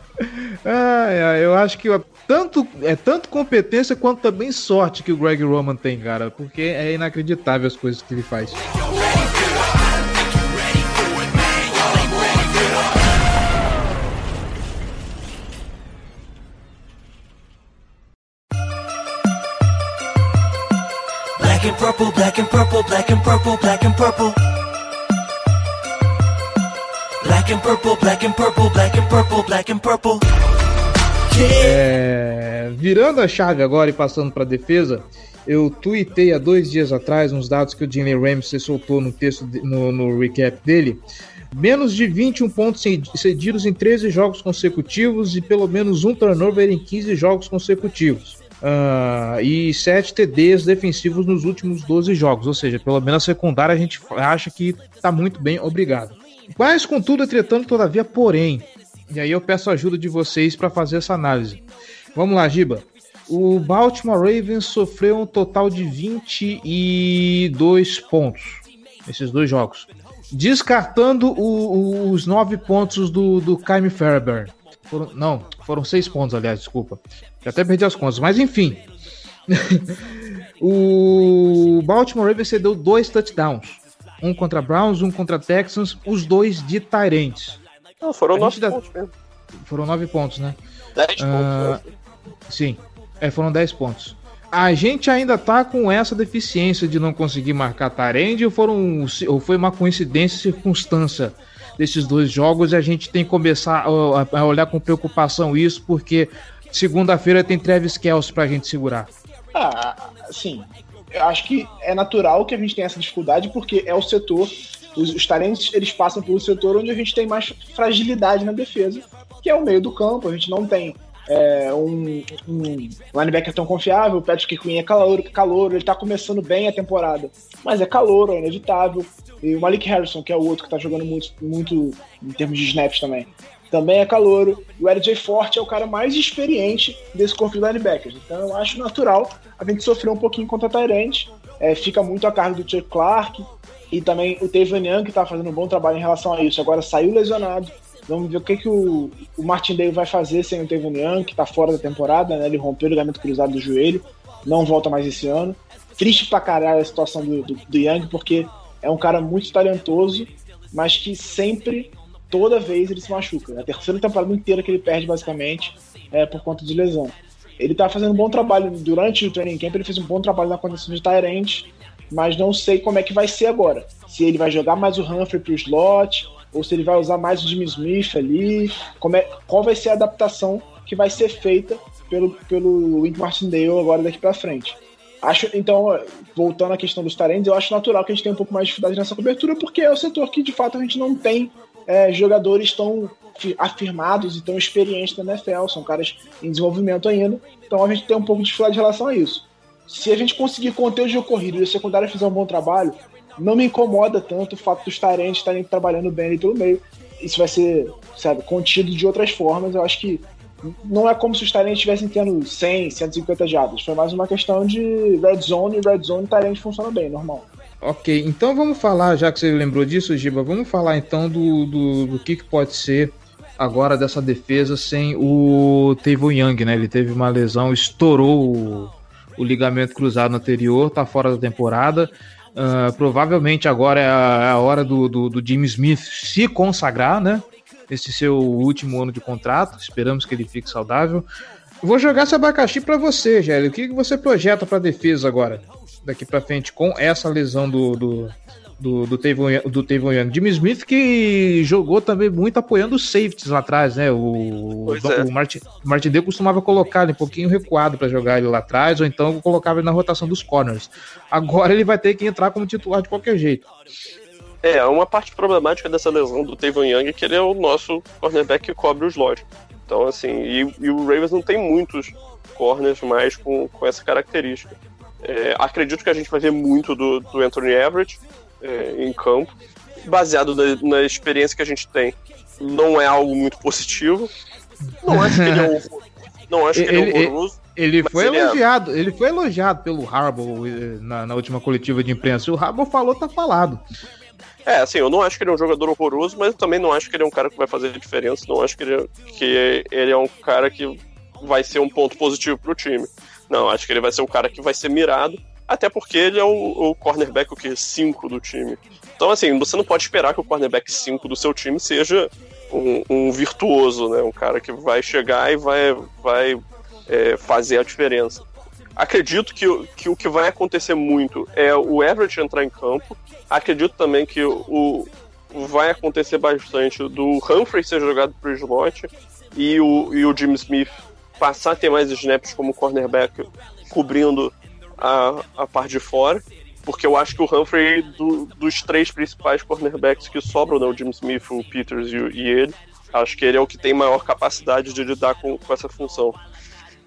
Ah, eu acho que tanto, é tanto competência quanto também sorte que o Greg Roman tem, cara, porque é inacreditável as coisas que ele faz. Purple, black and purple, black and purple, black and purple. Black and purple, black and purple, black and purple, black and purple. É, virando a chave agora e passando para defesa, eu tuitei há dois dias atrás uns dados que o Jimmy Ramsey soltou no texto no, no recap dele. Menos de 21 pontos cedidos em 13 jogos consecutivos e pelo menos um turnover em 15 jogos consecutivos. Uh, e 7 TDs defensivos nos últimos 12 jogos, ou seja, pelo menos a secundária a gente acha que está muito bem, obrigado. Mas, contudo, entretanto, todavia, porém, e aí eu peço a ajuda de vocês para fazer essa análise. Vamos lá, Giba. O Baltimore Ravens sofreu um total de 22 pontos nesses dois jogos. Descartando o, o, os 9 pontos do, do Fairbairn. Foram, não, foram 6 pontos, aliás, desculpa. Já até perdi as contas, mas enfim. o Baltimore Ravens cedeu dois touchdowns. Um contra Browns, um contra Texans, os dois de Tyrants. Não, foram nove pontos mesmo. Foram nove pontos, né? Dez uh, pontos. Sim, é, foram dez pontos. A gente ainda tá com essa deficiência de não conseguir marcar Tarend ou, foram, ou foi uma coincidência e circunstância desses dois jogos e a gente tem que começar a, olhar com preocupação isso, porque segunda-feira tem Travis Kelce pra gente segurar. Ah, sim. Eu acho que é natural que a gente tenha essa dificuldade, porque é o setor os, os talentos eles passam pelo setor onde a gente tem mais fragilidade na defesa, que é o meio do campo. A gente não tem é, um, um linebacker tão confiável. O Patrick Queen é calor, calor, ele tá começando bem a temporada, mas é calor, é inevitável. E o Malik Harrison, que é o outro que tá jogando muito, muito em termos de snaps também, também é calor. O LJ Forte é o cara mais experiente desse corpo de linebackers. Então eu acho natural a gente sofrer um pouquinho contra a Tyrant. É, fica muito a cargo do Chuck Clark, e também o Tevin Young, que está fazendo um bom trabalho em relação a isso. Agora saiu lesionado. Vamos ver o que, que o, o Martindale vai fazer sem o Tevin Young, que está fora da temporada, né? Ele rompeu o ligamento cruzado do joelho, não volta mais esse ano. Triste pra caralho a situação do, do, do Young, porque é um cara muito talentoso, mas que sempre, toda vez, ele se machuca. É a terceira temporada inteira que ele perde, basicamente, é por conta de lesão. Ele tá fazendo um bom trabalho durante o training camp, ele fez um bom trabalho na condição de Tyrant, mas não sei como é que vai ser agora. Se ele vai jogar mais o Humphrey pro slot, ou se ele vai usar mais o Jimmy Smith ali, como é, qual vai ser a adaptação que vai ser feita pelo, pelo Wink Martindale agora daqui para frente. Acho, então, voltando à questão dos talentos, eu acho natural que a gente tenha um pouco mais de dificuldade nessa cobertura, porque é o setor que de fato a gente não tem é, jogadores tão afirmados e tão experientes na NFL, são caras em desenvolvimento ainda, então a gente tem um pouco de dificuldade em relação a isso se a gente conseguir conter o jogo corrido e a secundária fizer um bom trabalho, não me incomoda tanto o fato dos Tyrants estarem trabalhando bem ali pelo meio. Isso vai ser, sabe, contido de outras formas. Eu acho que não é como se os Tyrants estivessem tendo 100, 150 jardas. Foi mais uma questão de red zone e red zone Tyrant funciona bem, normal. Ok, então vamos falar, já que você lembrou disso, Giba, vamos falar então do, do, do que, que pode ser agora dessa defesa sem o Tavon Young, né? Ele teve uma lesão, estourou o ligamento cruzado anterior, tá fora da temporada. Uh, provavelmente agora é a, é a hora do, do, do, Jimmy Smith se consagrar, né? Esse seu último ano de contrato. Esperamos que ele fique saudável. Vou jogar esse abacaxi para você, Gélio. O que você projeta para defesa agora, daqui para frente, com essa lesão do, do, do, do, Tavon, do Tavon Young. Jimmy Smith que jogou também muito apoiando os safeties lá atrás, né? O, é. o Martin, Martin Day costumava colocar ele um pouquinho recuado para jogar ele lá atrás, ou então colocava ele na rotação dos corners. Agora ele vai ter que entrar como titular de qualquer jeito. É, uma parte problemática dessa lesão do Tavon Young é que ele é o nosso cornerback que cobre os slot. Então, assim, e, e, o Ravens não tem muitos corners mais com, com essa característica. É, acredito que a gente vai ver muito do, do Anthony Everett é, em campo, baseado na, na, experiência que a gente tem. Não é algo muito positivo. Não acho que ele é, um, não acho que ele, ele é horroroso. Ele foi ele é elogiado, é... ele foi elogiado pelo Harbaugh eh, na, na última coletiva de imprensa. O Harbaugh falou, tá falado. É, assim, eu não acho que ele é um jogador horroroso, mas eu também não acho que ele é um cara que vai fazer diferença. Não acho que ele, é, que ele é um cara que vai ser um ponto positivo pro time. Não, acho que ele vai ser um cara que vai ser mirado, até porque ele é o, o cornerback o que 5 do time. Então, assim, você não pode esperar que o cornerback 5 do seu time seja um, um, virtuoso, né? Um cara que vai chegar e vai, vai é, fazer a diferença. Acredito que, que o que vai acontecer muito é o Everett entrar em campo Acredito também que o, vai acontecer bastante do Humphrey ser jogado pro slot e o, e o Jim Smith passar a ter mais snaps como cornerback cobrindo a, a parte de fora. Porque eu acho que o Humphrey, do, dos três principais cornerbacks que sobram, né, o Jim Smith, o Peters e, e, ele, acho que ele é o que tem maior capacidade de lidar com, com essa função.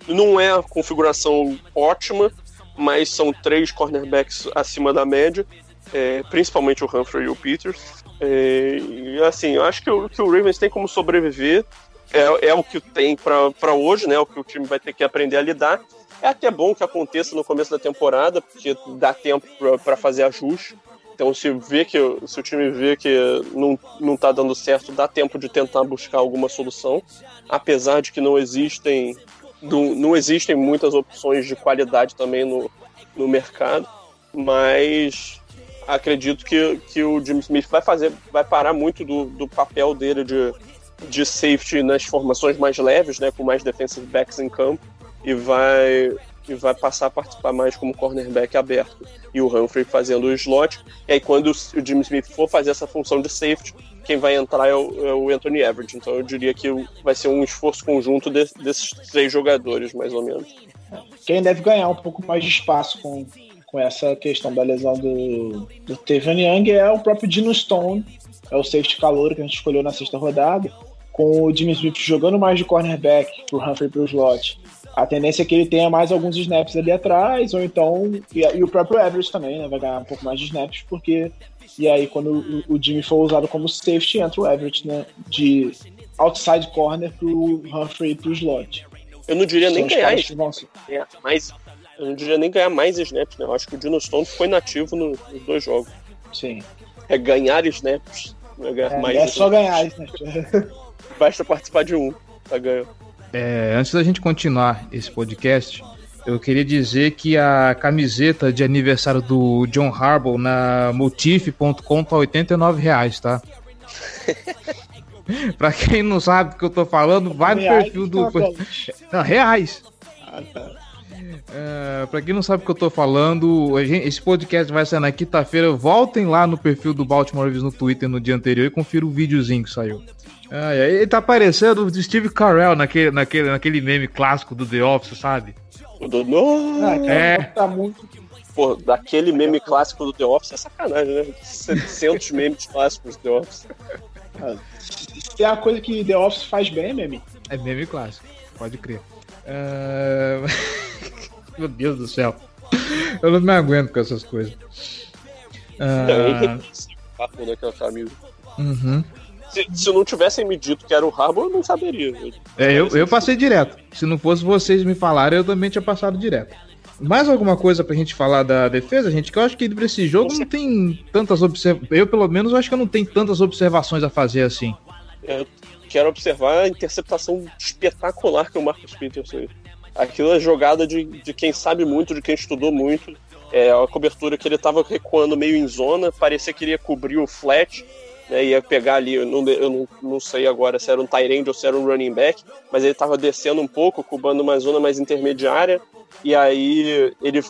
Não é a configuração ótima, mas são três cornerbacks acima da média é, principalmente o Humphrey e o Peters. É, e assim, eu acho que o, que o Ravens tem como sobreviver, é, é o que tem para hoje, né? É o que o time vai ter que aprender a lidar. É até bom que aconteça no começo da temporada, porque dá tempo para fazer ajuste. Então, se vê que se o time vê que não, não tá dando certo, dá tempo de tentar buscar alguma solução. Apesar de que não existem não, não existem muitas opções de qualidade também no, no mercado, mas acredito que, que o Jimmy Smith vai fazer, vai parar muito do, do papel dele de, de safety nas formações mais leves, né, com mais defensive backs em campo, e vai e vai passar a participar mais como cornerback aberto. E o Humphrey fazendo o slot. E aí, quando o Jimmy Smith for fazer essa função de safety, quem vai entrar é o, é o Anthony Everett. Então, eu diria que vai ser um esforço conjunto de, desses três jogadores, mais ou menos. Quem deve ganhar um pouco mais de espaço com, com essa questão da lesão do, do Young é o próprio Dino Stone, é o safety calor que a gente escolheu na sexta rodada, com o Jimmy Smith jogando mais de cornerback pro Humphrey pro slot. A tendência é que ele tenha mais alguns snaps ali atrás, ou então. E, e o próprio Everett também, né? Vai ganhar um pouco mais de snaps, porque. E aí, quando o, o Jimmy for usado como safety, entra o Everett, né? De outside corner pro Humphrey e pro slot. Eu não diria São nem ganhar isso. É, mas eu não diria nem ganhar mais snaps, né? Eu acho que o Dino Stone foi nativo no, nos dois jogos. Sim. É ganhar snaps. Não é ganhar é, mais é só ganhar snaps. Basta participar de um, tá ganhando. É, antes da gente continuar esse podcast, eu queria dizer que a camiseta de aniversário do John Harbaugh na motif.com tá 89 reais, tá? pra quem não sabe do que eu tô falando, vai no perfil do. Tá não, reais. Ah, tá. É, pra quem não sabe o que eu tô falando, gente, esse podcast vai sair na quinta-feira. Voltem lá no perfil do Baltimore Ravens no Twitter no dia anterior e confira o videozinho que saiu. Ah, ele tá parecendo o Steve Carell naquele, naquele, naquele meme clássico do The Office, sabe? O do no... ah, é. Tá muito... Pô, daquele meme clássico do The Office é sacanagem, né? 700 memes clássicos do The Office. Ah, se é a coisa que The Office faz bem, é meme. É meme clássico, pode crer. Uh... Meu Deus do céu. Eu não me aguento com essas coisas. Uh... Uhum. Se, se não tivessem me dito que era o Harbour, eu não saberia. É, eu, eu passei direto. Se não fosse vocês me falarem, eu também tinha passado direto. Mais alguma coisa pra gente falar da defesa, gente? Que eu acho que pra esse jogo não tem tantas observações. Eu, pelo menos, acho que eu não tenho tantas observações a fazer assim. Eu quero observar a interceptação espetacular que o Marcos Peters fez. Aquilo é jogada de, de quem sabe muito, de quem estudou muito. É a cobertura que ele estava recuando meio em zona, parecia que iria cobrir o flat. Né, ia pegar ali, eu não, eu não, sei agora se era um tight ou se era um running back, mas ele estava descendo um pouco, cubando uma zona mais intermediária, e aí ele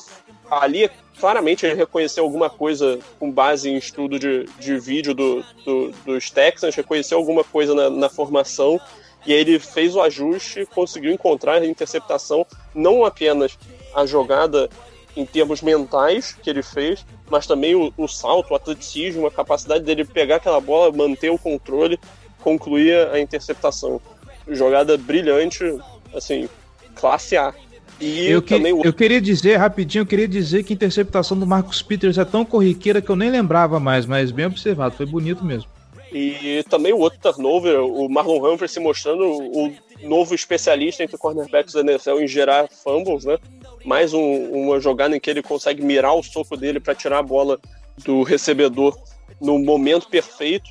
ali claramente ele reconheceu alguma coisa com base em estudo de, de vídeo do, do, dos Texans, reconheceu alguma coisa na, na formação e aí ele fez o ajuste, conseguiu encontrar a interceptação, não apenas a jogada em termos mentais que ele fez, mas também o, o salto, o atleticismo, a capacidade dele pegar aquela bola, manter o controle, concluir a interceptação. Jogada brilhante, assim, classe A. E eu, que, o... eu queria dizer, rapidinho, eu queria dizer que a interceptação do Marcos Peters é tão corriqueira que eu nem lembrava mais, mas bem observado, foi bonito mesmo. E também o outro turnover, o Marlon Humphrey se mostrando o novo especialista entre cornerbacks da NFL em gerar fumbles, né? Mais um, uma jogada em que ele consegue mirar o soco dele para tirar a bola do recebedor no momento perfeito.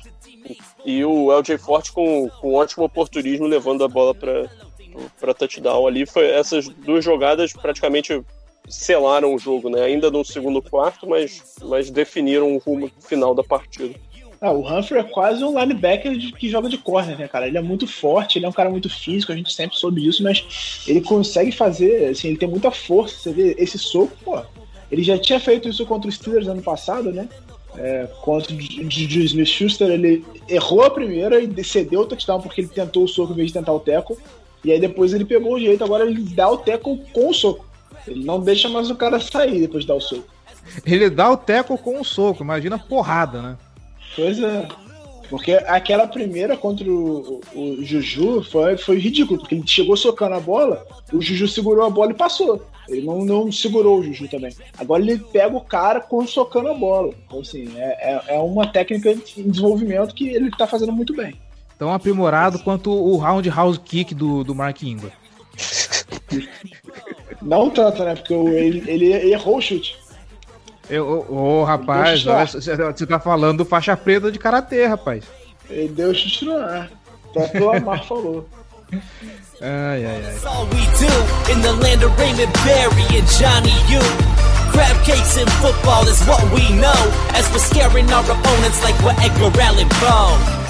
E o LJ Forte com, com ótimo oportunismo levando a bola para touchdown ali. Foi, essas duas jogadas praticamente selaram o jogo, né? Ainda no segundo quarto, mas, mas definiram o rumo final da partida. Ah, o Humphrey é quase um linebacker que joga de corner, né, cara? Ele é muito forte, ele é um cara muito físico, a gente sempre soube disso, mas ele consegue fazer, assim, ele tem muita força. Você vê esse soco, pô. Ele já tinha feito isso contra os Steelers ano passado, né? É, contra o Juju Smith Schuster, ele errou a primeira e cedeu o touchdown porque ele tentou o soco em vez de tentar o teco. E aí depois ele pegou o jeito, agora ele dá o teco com o soco. Ele não deixa mais o cara sair depois de dar o soco. Ele dá o teco com o soco, imagina porrada, né? Pois é. Porque aquela primeira contra o, o, Juju foi, foi ridículo, porque ele chegou socando a bola, o Juju segurou a bola e passou. Ele não, não segurou o Juju também. Agora ele pega o cara com socando a bola. Então, assim, é, é, é uma técnica em desenvolvimento que ele tá fazendo muito bem. Tão aprimorado quanto o roundhouse kick do, do Mark Ingram. Não tanto, né? Porque ele, ele errou o chute. Ô, oh, rapaz, você tá falando faixa preta de karatê, rapaz. Ele deu chute no ar. Até o Amar falou. Ai, ai, ai. Crab cakes in football is what we know As we're scaring our opponents like we're Edgar Allan Poe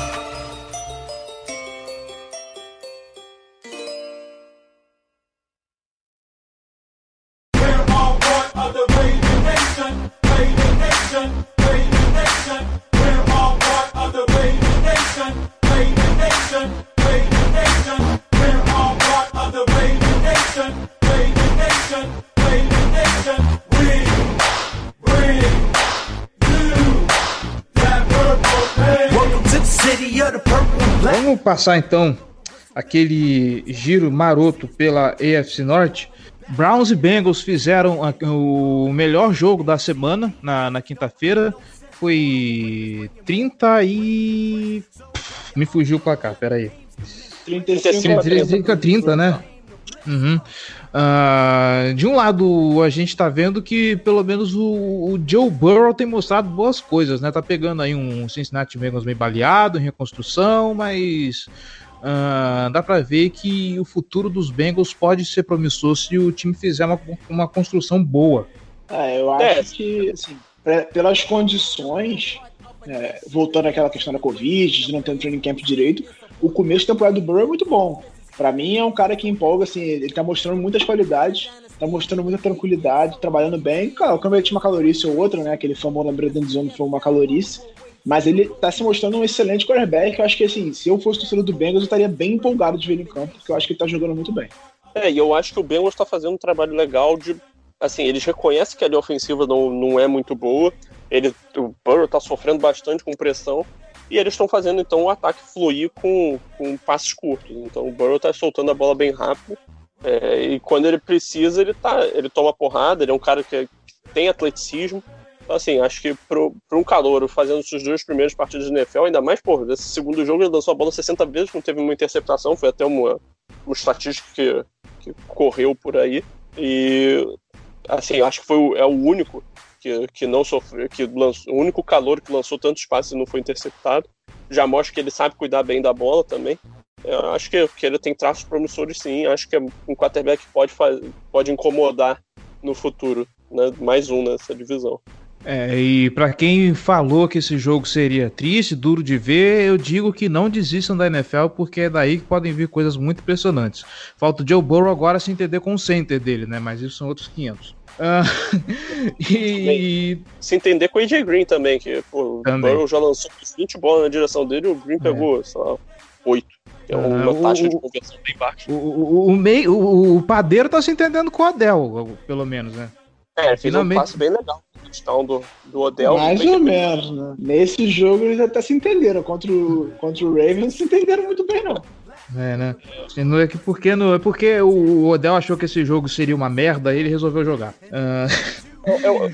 passar então aquele giro maroto pela AFC Norte. Browns e Bengals fizeram o melhor jogo da semana na, na quinta-feira. Foi 30 e. Me fugiu o placar, peraí. 35 30, 30, né? Uhum. Uh, de um lado, a gente tá vendo que pelo menos o, o, Joe Burrow tem mostrado boas coisas, né? Tá pegando aí um Cincinnati Bengals meio baleado, em reconstrução, mas uh, dá para ver que o futuro dos Bengals pode ser promissor se o time fizer uma, uma construção boa. É, eu acho é. que, assim, pelas condições, é, voltando àquela questão da Covid, de não ter um training camp direito, o começo da temporada do Burrow é muito bom para mim é um cara que empolga, assim, ele tá mostrando muitas qualidades, tá mostrando muita tranquilidade, trabalhando bem. Claro, como ele tinha uma calorice ou outra, né? Aquele famoso Brandon Zone foi uma calorice. Mas ele tá se mostrando um excelente quarterback. Eu acho que, assim, se eu fosse torcedor do Bengals, eu estaria bem empolgado de ver ele em campo, porque eu acho que ele tá jogando muito bem. É, e eu acho que o Bengals tá fazendo um trabalho legal de. Assim, eles reconhecem que a linha ofensiva não, não é muito boa. Ele, o Burrow tá sofrendo bastante com pressão. E eles estão fazendo então o ataque fluir com, com passes curtos. Então o Burrow está soltando a bola bem rápido. É, e quando ele precisa, ele tá, ele toma porrada, ele é um cara que, tem atleticismo. Então, assim, acho que para um calor fazendo os dois primeiros partidos de NFL, ainda mais, por esse segundo jogo ele lançou a bola 60 vezes, não teve uma interceptação, foi até uma, uma estatística que, que correu por aí. E, assim, acho que foi o, é o único que, que não sofreu, que lançou, o único calor que lançou tantos passes e não foi interceptado. Já mostra que ele sabe cuidar bem da bola também. Eu acho que, que ele tem traços promissores sim. Acho que um quarterback pode, faz, pode incomodar no futuro. Né? Mais um nessa divisão. É, e para quem falou que esse jogo seria triste, duro de ver, eu digo que não desistam da NFL, porque é daí que podem vir coisas muito impressionantes. Falta o Joe Burrow agora se entender com o center dele, né? Mas isso são outros 500. Uh, e... Se entender com o AJ Green também, que pô, também. o Burrow já lançou 20 bolas na direção dele, o Green pegou, é. sei lá, 8. É uma uh, taxa o, de conversão bem baixa. O, o, o, meio, o, o padeiro tá se entendendo com o Adel, pelo menos, né? É, fez Finalmente. um passe bem legal questão do, do Odell. Mais ou menos, né? Nesse jogo eles até se entenderam. Contra o, contra o Ravens não se entenderam muito bem, não. É, né? Não é que porque, não, é porque o Odell achou que esse jogo seria uma merda e ele resolveu jogar. Uh... É, o,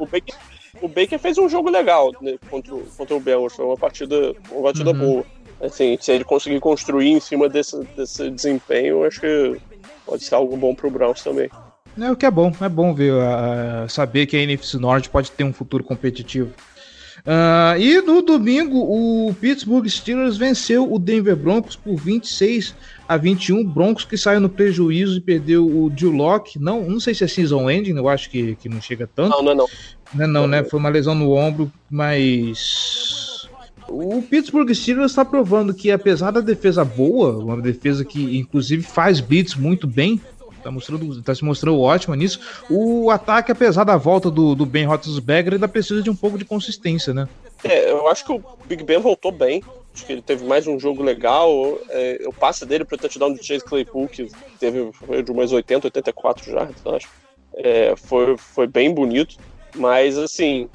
o, Baker, o, Baker, fez um jogo legal né, contra, contra o Bengals. Foi uma partida, uma partida uhum. boa. Assim, se ele conseguir construir em cima desse, desse desempenho, acho que pode ser algo bom pro Browns também. É o que é bom, é bom ver, uh, saber que a NFC Norte pode ter um futuro competitivo. Uh, e no domingo, o Pittsburgh Steelers venceu o Denver Broncos por 26 a 21. Broncos que saiu no prejuízo e perdeu o Drew Locke. Não, não sei se é season ending, eu acho que, que não chega tanto. Não, não, não. Não, não, né? Foi uma lesão no ombro, mas. O Pittsburgh Steelers está provando que, apesar da defesa boa, uma defesa que inclusive faz blitz muito bem, Tá, mostrando, tá se mostrando ótima nisso. O ataque, apesar da volta do, do Ben Roethlisberger, ainda precisa de um pouco de consistência, né? É, eu acho que o Big Ben voltou bem. Acho que ele teve mais um jogo legal. É, o passe dele pro touchdown do Chase Claypool, que teve foi de umas 80, 84 já, acho. É, foi, foi bem bonito. Mas, assim,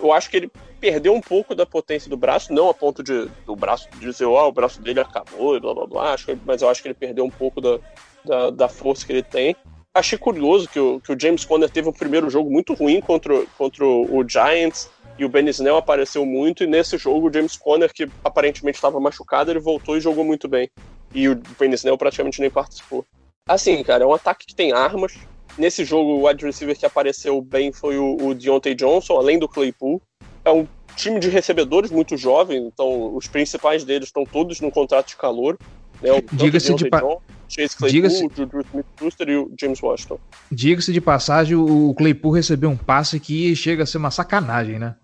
eu acho que ele perdeu um pouco da potência do braço, não a ponto de do braço de dizer, ó, oh, o braço dele acabou blá blá blá, acho que, mas eu acho que ele perdeu um pouco da, da, da força que ele tem. Achei curioso que o, que o James Conner teve um primeiro jogo muito ruim contra, contra o Giants e o Ben Snell apareceu muito, e nesse jogo o James Conner, que aparentemente estava machucado, ele voltou e jogou muito bem. E o Ben Snell praticamente nem participou. Assim, cara, é um ataque que tem armas. Nesse jogo, o wide receiver que apareceu bem foi o, o Deontay Johnson, além do Claypool. É um time de recebedores muito jovem, então os principais deles estão todos no contrato de calor. Né? Diga-se de, pa Chase Claypool, Juju Smith-Schuster e o James Washington. Diga-se de passagem, o Claypool recebeu um passe que chega a ser uma sacanagem, né?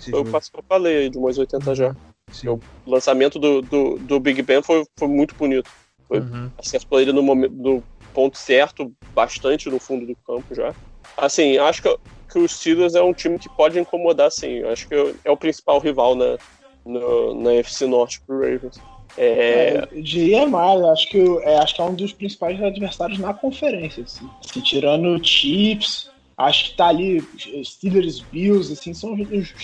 foi o passe que eu falei, de umas 80 já. Sim. O lançamento do, do, do, Big Ben foi, foi muito bonito. Foi, uhum. Acertou ele no, momento, no ponto certo, bastante no fundo do campo já. Assim, acho que, que o Steelers é um time que pode incomodar, sim. Acho que é o principal rival na, na, na FC Norte pro Ravens. É... é diria mais, acho que, é, acho que é um dos principais adversários na conferência. Assim. assim tirando Chips, acho que tá ali Steelers, Bills, assim, são os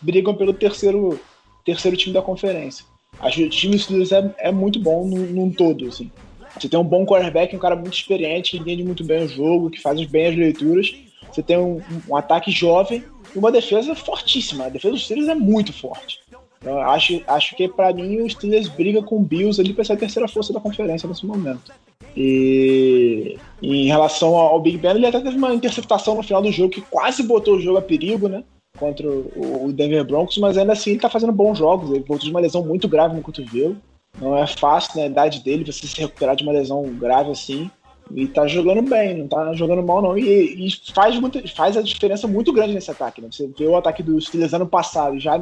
brigam pelo terceiro, terceiro time da conferência. Acho que o time dos Steelers é, é muito bom num, num, todo, assim. Você tem um bom quarterback, um cara muito experiente, que entende muito bem o jogo, que faz bem as leituras. Você tem um, um ataque jovem e uma defesa fortíssima. A defesa dos Steelers é muito forte. Então, acho, acho que para mim o Steelers briga com o Bills ali para ser a terceira força da conferência nesse momento. E em relação ao Big Ben, ele até teve uma interceptação no final do jogo que quase botou o jogo a perigo, né? Contra o Denver Broncos, mas ainda assim ele tá fazendo bons jogos. Ele voltou de uma lesão muito grave no cotovelo. Não é fácil na idade dele você se recuperar de uma lesão grave assim. E tá jogando bem, não tá jogando mal não. E, e faz, muita, faz a diferença muito grande nesse ataque. Né? Você vê o ataque dos Steelers ano passado já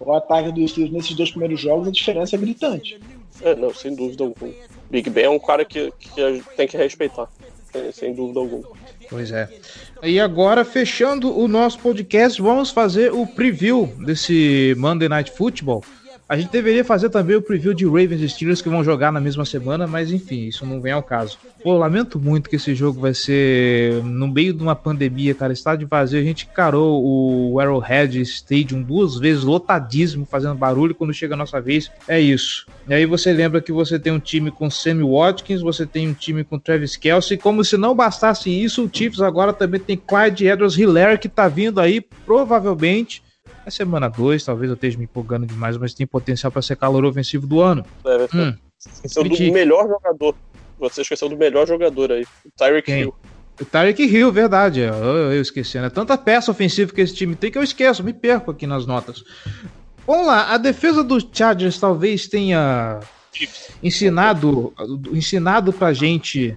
o ataque dos Steelers nesses dois primeiros jogos, a diferença é gritante. É, não, sem dúvida alguma. Big Ben é um cara que, que tem que respeitar, sem dúvida alguma. Pois é. E agora, fechando o nosso podcast, vamos fazer o preview desse Monday Night Football. A gente deveria fazer também o preview de Ravens e Steelers que vão jogar na mesma semana, mas enfim, isso não vem ao caso. Pô, lamento muito que esse jogo vai ser no meio de uma pandemia, cara. Estádio vazio, a gente carou o Arrowhead Stadium duas vezes, lotadíssimo, fazendo barulho. Quando chega a nossa vez, é isso. E aí você lembra que você tem um time com Sammy Watkins, você tem um time com Travis Kelsey. Como se não bastasse isso, o Chiefs agora também tem Clyde Edwards-Helaire que tá vindo aí, provavelmente a semana 2, talvez eu esteja me empolgando demais, mas tem potencial para ser calor ofensivo do ano. É, hum, esqueceu do melhor jogador. Você esqueceu do melhor jogador aí, o Tyreek Hill. O Tyreek Hill, verdade. Eu, eu esqueci, né? Tanta peça ofensiva que esse time tem que eu esqueço, me perco aqui nas notas. Vamos lá, a defesa dos Chargers talvez tenha ensinado, ensinado pra gente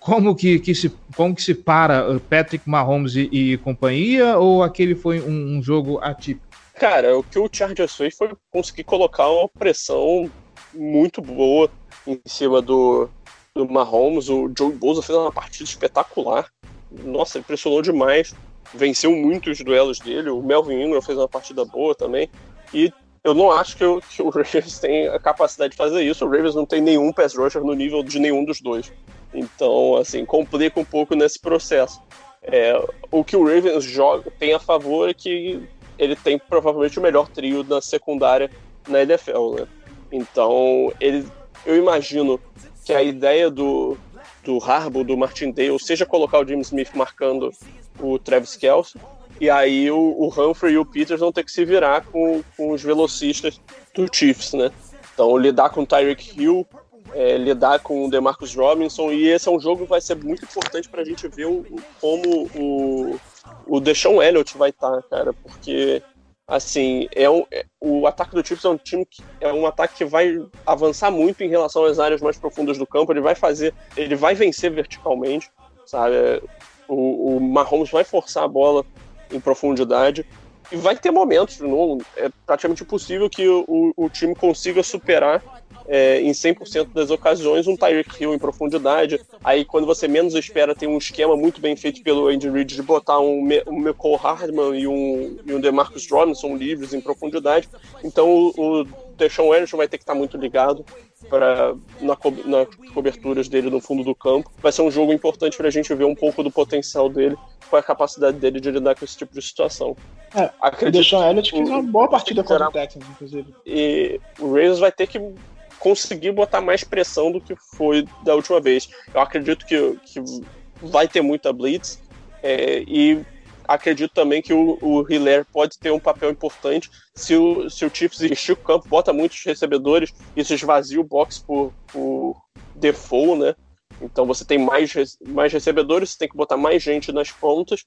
como, que, que se, como que se para uh, Patrick Mahomes e, e companhia, ou aquele foi um, um, jogo atípico? Cara, o que o Chargers fez foi conseguir colocar uma pressão muito boa em cima do, do Mahomes. O Joe Bosa fez uma partida espetacular. Nossa, impressionou demais. Venceu muitos duelos dele. O Melvin Ingram fez uma partida boa também. E eu não acho que, o, que o Ravens tem a capacidade de fazer isso. O Ravens não tem nenhum pass rusher no nível de nenhum dos dois. Então, assim, complica um pouco nesse processo. É, o que o Ravens joga, tem a favor é que ele tem provavelmente o melhor trio na secundária na NFL, né? Então, ele, eu imagino que a ideia do, do Harbaugh, do Martindale, seja colocar o James Smith marcando o Travis Kelce, e aí o, o Humphrey e o Peters vão ter que se virar com, com os velocistas do Chiefs, né? Então, lidar com o Tyreek Hill, é, lidar com o DeMarcus Robinson, e esse é um jogo que vai ser muito importante para a gente ver o, como o, o Deshaun Elliott vai estar, tá, cara, porque assim, é um, é, o ataque do Chiefs é um time que é um ataque que vai avançar muito em relação às áreas mais profundas do campo, ele vai fazer, ele vai vencer verticalmente, sabe? O, o Mahomes vai forçar a bola em profundidade e vai ter momentos, não, é praticamente impossível que o, o time consiga superar é, em 100% das ocasiões um Tyreek Hill em profundidade. Aí, quando você menos espera, tem um esquema muito bem feito pelo Andy Reid de botar um, um McCall Hardman e um, e um DeMarcus Robinson livres em profundidade. Então, o, o Deshaun vai ter que estar muito ligado para na, nas coberturas dele no fundo do campo. Vai ser um jogo importante para a gente ver um pouco do potencial dele, com a capacidade dele de lidar com esse tipo de situação. É, Acredito o Deshaun Elliott fez uma boa partida contra o Texans, inclusive. E o Ravens vai ter que conseguir botar mais pressão do que foi da última vez. Eu acredito que, que vai ter muita blitz é, e acredito também que o, o Hiller pode ter um papel importante se o, se o Chiefs encher o campo, bota muitos recebedores, isso esvazia o box por, por default, né? Então você tem mais, mais recebedores, você tem que botar mais gente nas pontas,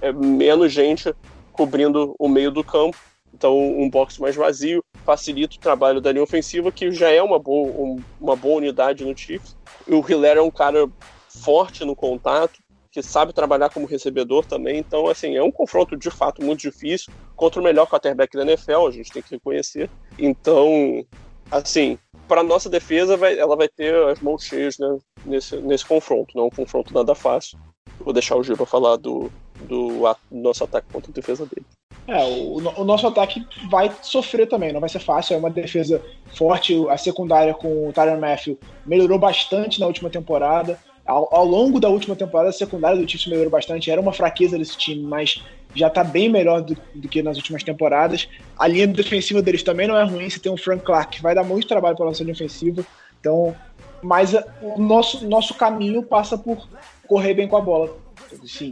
é, menos gente cobrindo o meio do campo. Então, um box mais vazio facilita o trabalho da linha ofensiva, que já é uma boa, um, uma boa unidade no Chiefs. O Hiller é um cara forte no contato, que sabe trabalhar como recebedor também. Então, assim, é um confronto de fato muito difícil contra o melhor quarterback da NFL, a gente tem que reconhecer. Então, assim, para nossa defesa, vai, ela vai ter as mãos cheias né, nesse, nesse confronto. Não é um confronto nada fácil. Vou deixar o Giba falar do, do, do nosso ataque contra a defesa dele. É, o, o, nosso ataque vai sofrer também, não vai ser fácil. É uma defesa forte. A secundária com o Tyron Matthew melhorou bastante na última temporada. Ao, ao, longo da última temporada, a secundária do Chiefs melhorou bastante. Era uma fraqueza desse time, mas já está bem melhor do, do, que nas últimas temporadas. A linha defensiva deles também não é ruim. Você tem o Frank Clark, que vai dar muito trabalho para a nossa linha ofensiva. Então, mas o nosso, nosso caminho passa por correr bem com a bola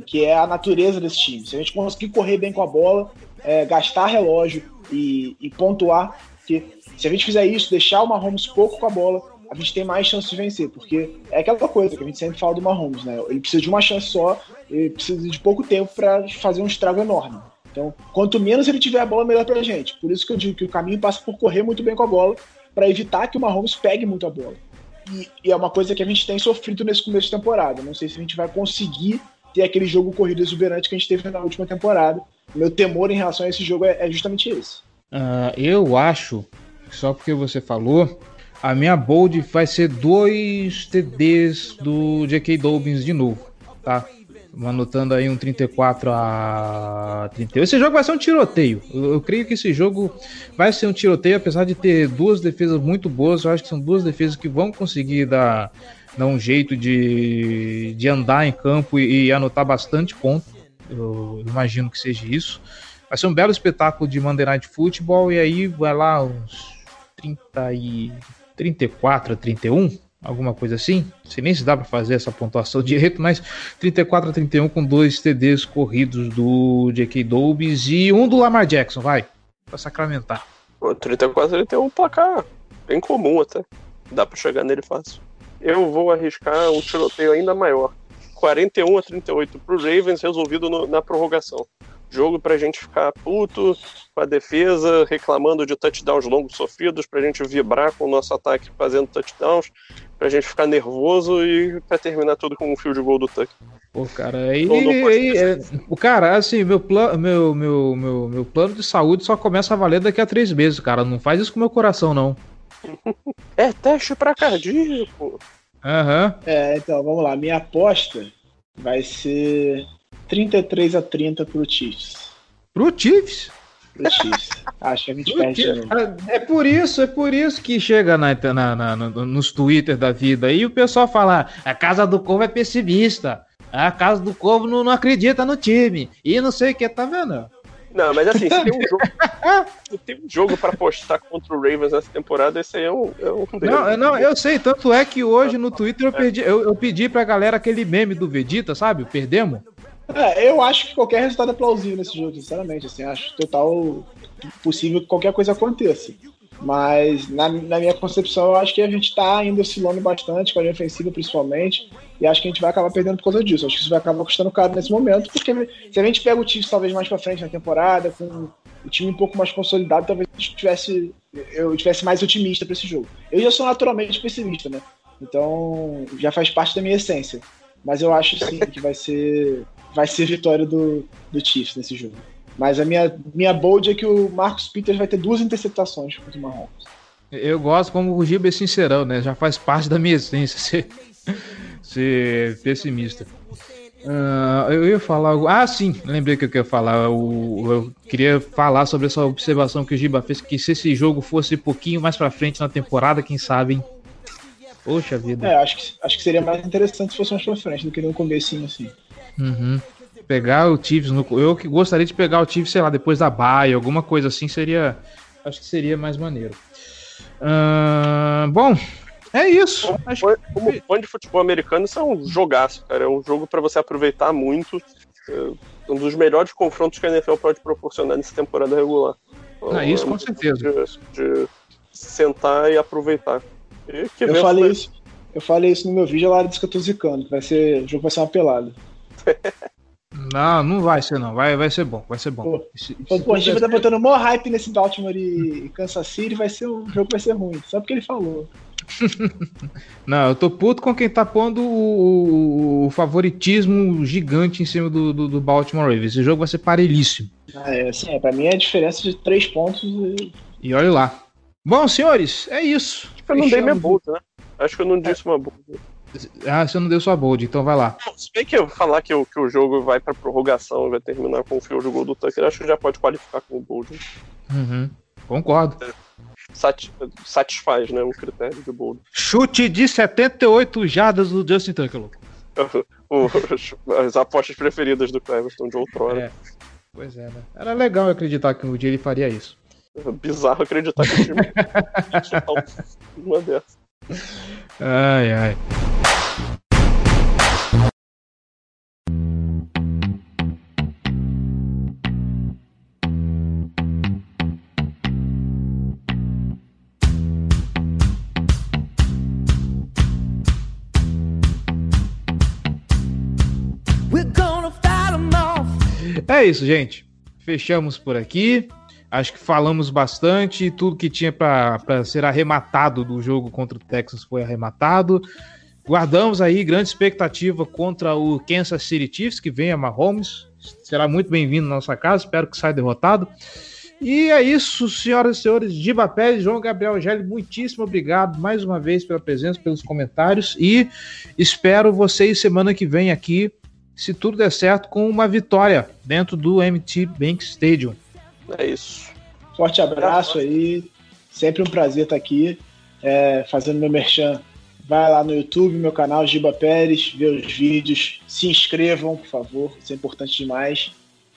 que é a natureza desse time. Se a gente conseguir correr bem com a bola, é, gastar relógio e, e, pontuar, que se a gente fizer isso, deixar o Mahomes pouco com a bola, a gente tem mais chance de vencer, porque é aquela coisa que a gente sempre fala do Mahomes, né? Ele precisa de uma chance só, ele precisa de pouco tempo para fazer um estrago enorme. Então, quanto menos ele tiver a bola, melhor pra gente. Por isso que eu digo que o caminho passa por correr muito bem com a bola, para evitar que o Mahomes pegue muito a bola. E, e, é uma coisa que a gente tem sofrido nesse começo de temporada. Não sei se a gente vai conseguir ter aquele jogo corrido exuberante que a gente teve na última temporada. Meu temor em relação a esse jogo é, é justamente esse. Uh, eu acho, só porque você falou, a minha bold vai ser dois TDs do J.K. Dobbins de novo, tá? Anotando aí um 34 a 31. Esse jogo vai ser um tiroteio. Eu, eu, creio que esse jogo vai ser um tiroteio, apesar de ter duas defesas muito boas. Eu acho que são duas defesas que vão conseguir dar dá um jeito de, de andar em campo e, e anotar bastante ponto. Eu imagino que seja isso. Vai ser um belo espetáculo de Monday Night Football e aí vai lá uns 30 e 34 a 31, alguma coisa assim. Não sei nem se dá para fazer essa pontuação direito, mas 34 a 31 com dois TDs corridos do J.K. Dobbs e um do Lamar Jackson, vai, para sacramentar. 34 a 31 placar bem comum até. Dá para chegar nele fácil eu vou arriscar um tiroteio ainda maior. 41 a 38 pro Ravens, resolvido no, na prorrogação. Jogo pra gente ficar puto com a defesa, reclamando de touchdowns longos sofridos, pra gente vibrar com o nosso ataque fazendo touchdowns, pra gente ficar nervoso e pra terminar tudo com um fio de gol do Tuck. Pô, cara, aí, é, o cara, assim, meu, plano, meu, meu, meu, meu plano de saúde só começa a valer daqui a três meses, cara. Não faz isso com meu coração, não. É teste pra cardíaco. Aham. É, então, vamos lá. Minha aposta vai ser 33 a 30 pro Chiefs. Pro Chiefs. Pro Chiefs. Acho que a gente perde de novo. É por isso, é por isso que chega na, na- na- no- nos Twitter da vida aí o pessoal fala: a casa do Corvo é pessimista. A casa do Corvo não, não acredita no time. E não sei o que, tá vendo? Não, mas assim, se tem um jogo, se tem um jogo pra postar contra o Ravens nessa temporada, esse aí é um, é um deles. Não, eu- não, eu sei, tanto é que hoje no Twitter eu, perdi, eu, eu pedi pra galera aquele meme do Vegeta, sabe? O Perdemos. É, eu acho que qualquer resultado é plausível nesse jogo, sinceramente. Assim, acho total possível que qualquer coisa aconteça. Mas na, na minha concepção, eu acho que a gente tá ainda oscilando bastante, com a linha ofensiva principalmente, e acho que a gente vai acabar perdendo por causa disso. Acho que isso vai acabar custando caro nesse momento, porque se a gente pega o Chiefs talvez mais pra frente na temporada, com o time um pouco mais consolidado, talvez gente tivesse, eu tivesse mais otimista pra esse jogo. Eu já sou naturalmente pessimista, né? Então já faz parte da minha essência. Mas eu acho sim que vai ser vai ser vitória do, do Chiefs nesse jogo. Mas a minha, minha bold é que o Marcos Peters vai ter duas interceptações contra o Mahomes. Eu gosto como o Giba é sincerão, né? Já faz parte da minha essência ser pessimista. Ah, eu ia falar algo. Ah, sim, lembrei que eu queria falar. O, eu queria falar sobre essa observação que o Giba fez: que se esse jogo fosse um pouquinho mais pra frente na temporada, quem sabe, hein? Poxa vida. É, acho que, acho que seria mais interessante se fosse mais pra frente do que no comecinho assim. Uhum. Pegar o Chiefs no. Eu que gostaria de pegar o Chiefs, sei lá, depois da baia, alguma coisa assim seria. Acho que seria mais maneiro. Ah, bom, é isso. Acho que- Como fã de futebol americano, isso é um jogaço, cara. É um jogo pra você aproveitar muito. É um dos melhores confrontos que a NFL pode proporcionar nessa temporada regular. Então, Ah, isso é um com certeza. De, de sentar e aproveitar. E que Eu falei vai- isso. Eu falei isso no meu vídeo, Lara disse que eu tô zicando. que Vai ser, o jogo vai ser uma pelada. Não, não vai ser não. Vai, vai ser bom, vai ser bom. Pô, Se- Pô, pô, a gente tá botando maior hype nesse Baltimore e Kansas City, vai ser um o jogo vai ser ruim. Só porque ele falou. Não, eu tô puto com quem tá pondo o, o- o favoritismo gigante em cima do, do, do Baltimore Ravens. Esse jogo vai ser parelhíssimo. Ah, é, assim, é, pra mim é a diferença de três pontos. E... E olha lá. Bom, senhores, é isso. Eu não dei minha bold, né? Acho que eu não disse uma bold. Ah, você não deu sua bold, então vai lá. Se bem que eu falar que o, que o jogo vai pra prorrogação e vai terminar com o fio de gol do Tucker, acho que já pode qualificar como bold. Uhum, Concordo. Sati- satisfaz, né, o critério de bold. Chute de 78 jardas do Justin Tucker. louco. As apostas preferidas do Cleverton de outrora. É. Pois é, né? Era legal acreditar que um dia ele faria isso. É bizarro acreditar que o time uma dessas. Ai, ai. É isso, gente. Fechamos por aqui. Acho que falamos bastante. Tudo que tinha para ser arrematado do jogo contra o Texas foi arrematado. Guardamos aí grande expectativa contra o Kansas City Chiefs, que vem a Mahomes. Será muito bem-vindo na nossa casa. Espero que saia derrotado. E é isso, senhoras e senhores. Giba Pérez, João Gabriel Gelli, muitíssimo obrigado mais uma vez pela presença, pelos comentários. E espero vocês semana que vem aqui se tudo der certo, com uma vitória dentro do MT Bank Stadium. É isso. Forte abraço aí. Sempre um prazer estar aqui é, fazendo meu merchan. Vai lá no YouTube, meu canal Giba Pérez, vê os vídeos, se inscrevam, por favor, isso é importante demais.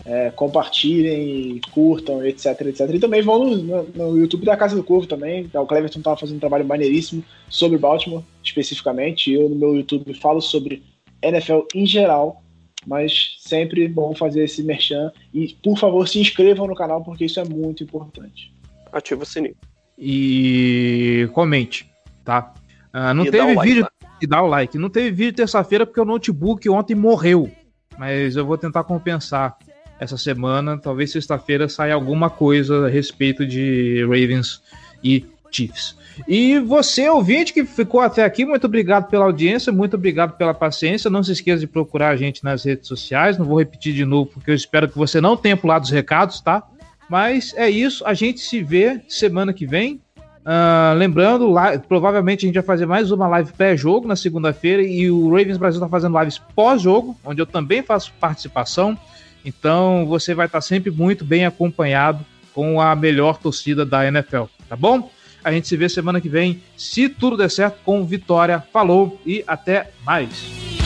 É, compartilhem, curtam, etc, etc. E também vão no, no- YouTube da Casa do Corvo também. O Cleverton estava fazendo um trabalho maneiríssimo sobre Baltimore, especificamente. Eu no meu YouTube falo sobre NFL em geral, mas sempre bom fazer esse merchan. E, por favor, se inscrevam no canal, porque isso é muito importante. Ativa o sininho. E comente, tá? Ah, não E teve like vídeo. lá. E dá o like. Não teve vídeo terça-feira porque o notebook ontem morreu. Mas eu vou tentar compensar essa semana. Talvez sexta-feira saia alguma coisa a respeito de Ravens e Chiefs. E você, ouvinte, que ficou até aqui, muito obrigado pela audiência, muito obrigado pela paciência. Não se esqueça de procurar a gente nas redes sociais. Não vou repetir de novo, porque eu espero que você não tenha pulado os recados, tá? Mas é isso, a gente se vê semana que vem. Uh, lembrando, lá, provavelmente a gente vai fazer mais uma live pré-jogo na segunda-feira e o Ravens Brasil está fazendo lives pós-jogo, onde eu também faço participação. Então você vai estar sempre muito bem acompanhado com a melhor torcida da NFL, tá bom? A gente se vê semana que vem, se tudo der certo, com vitória. Falou e até mais.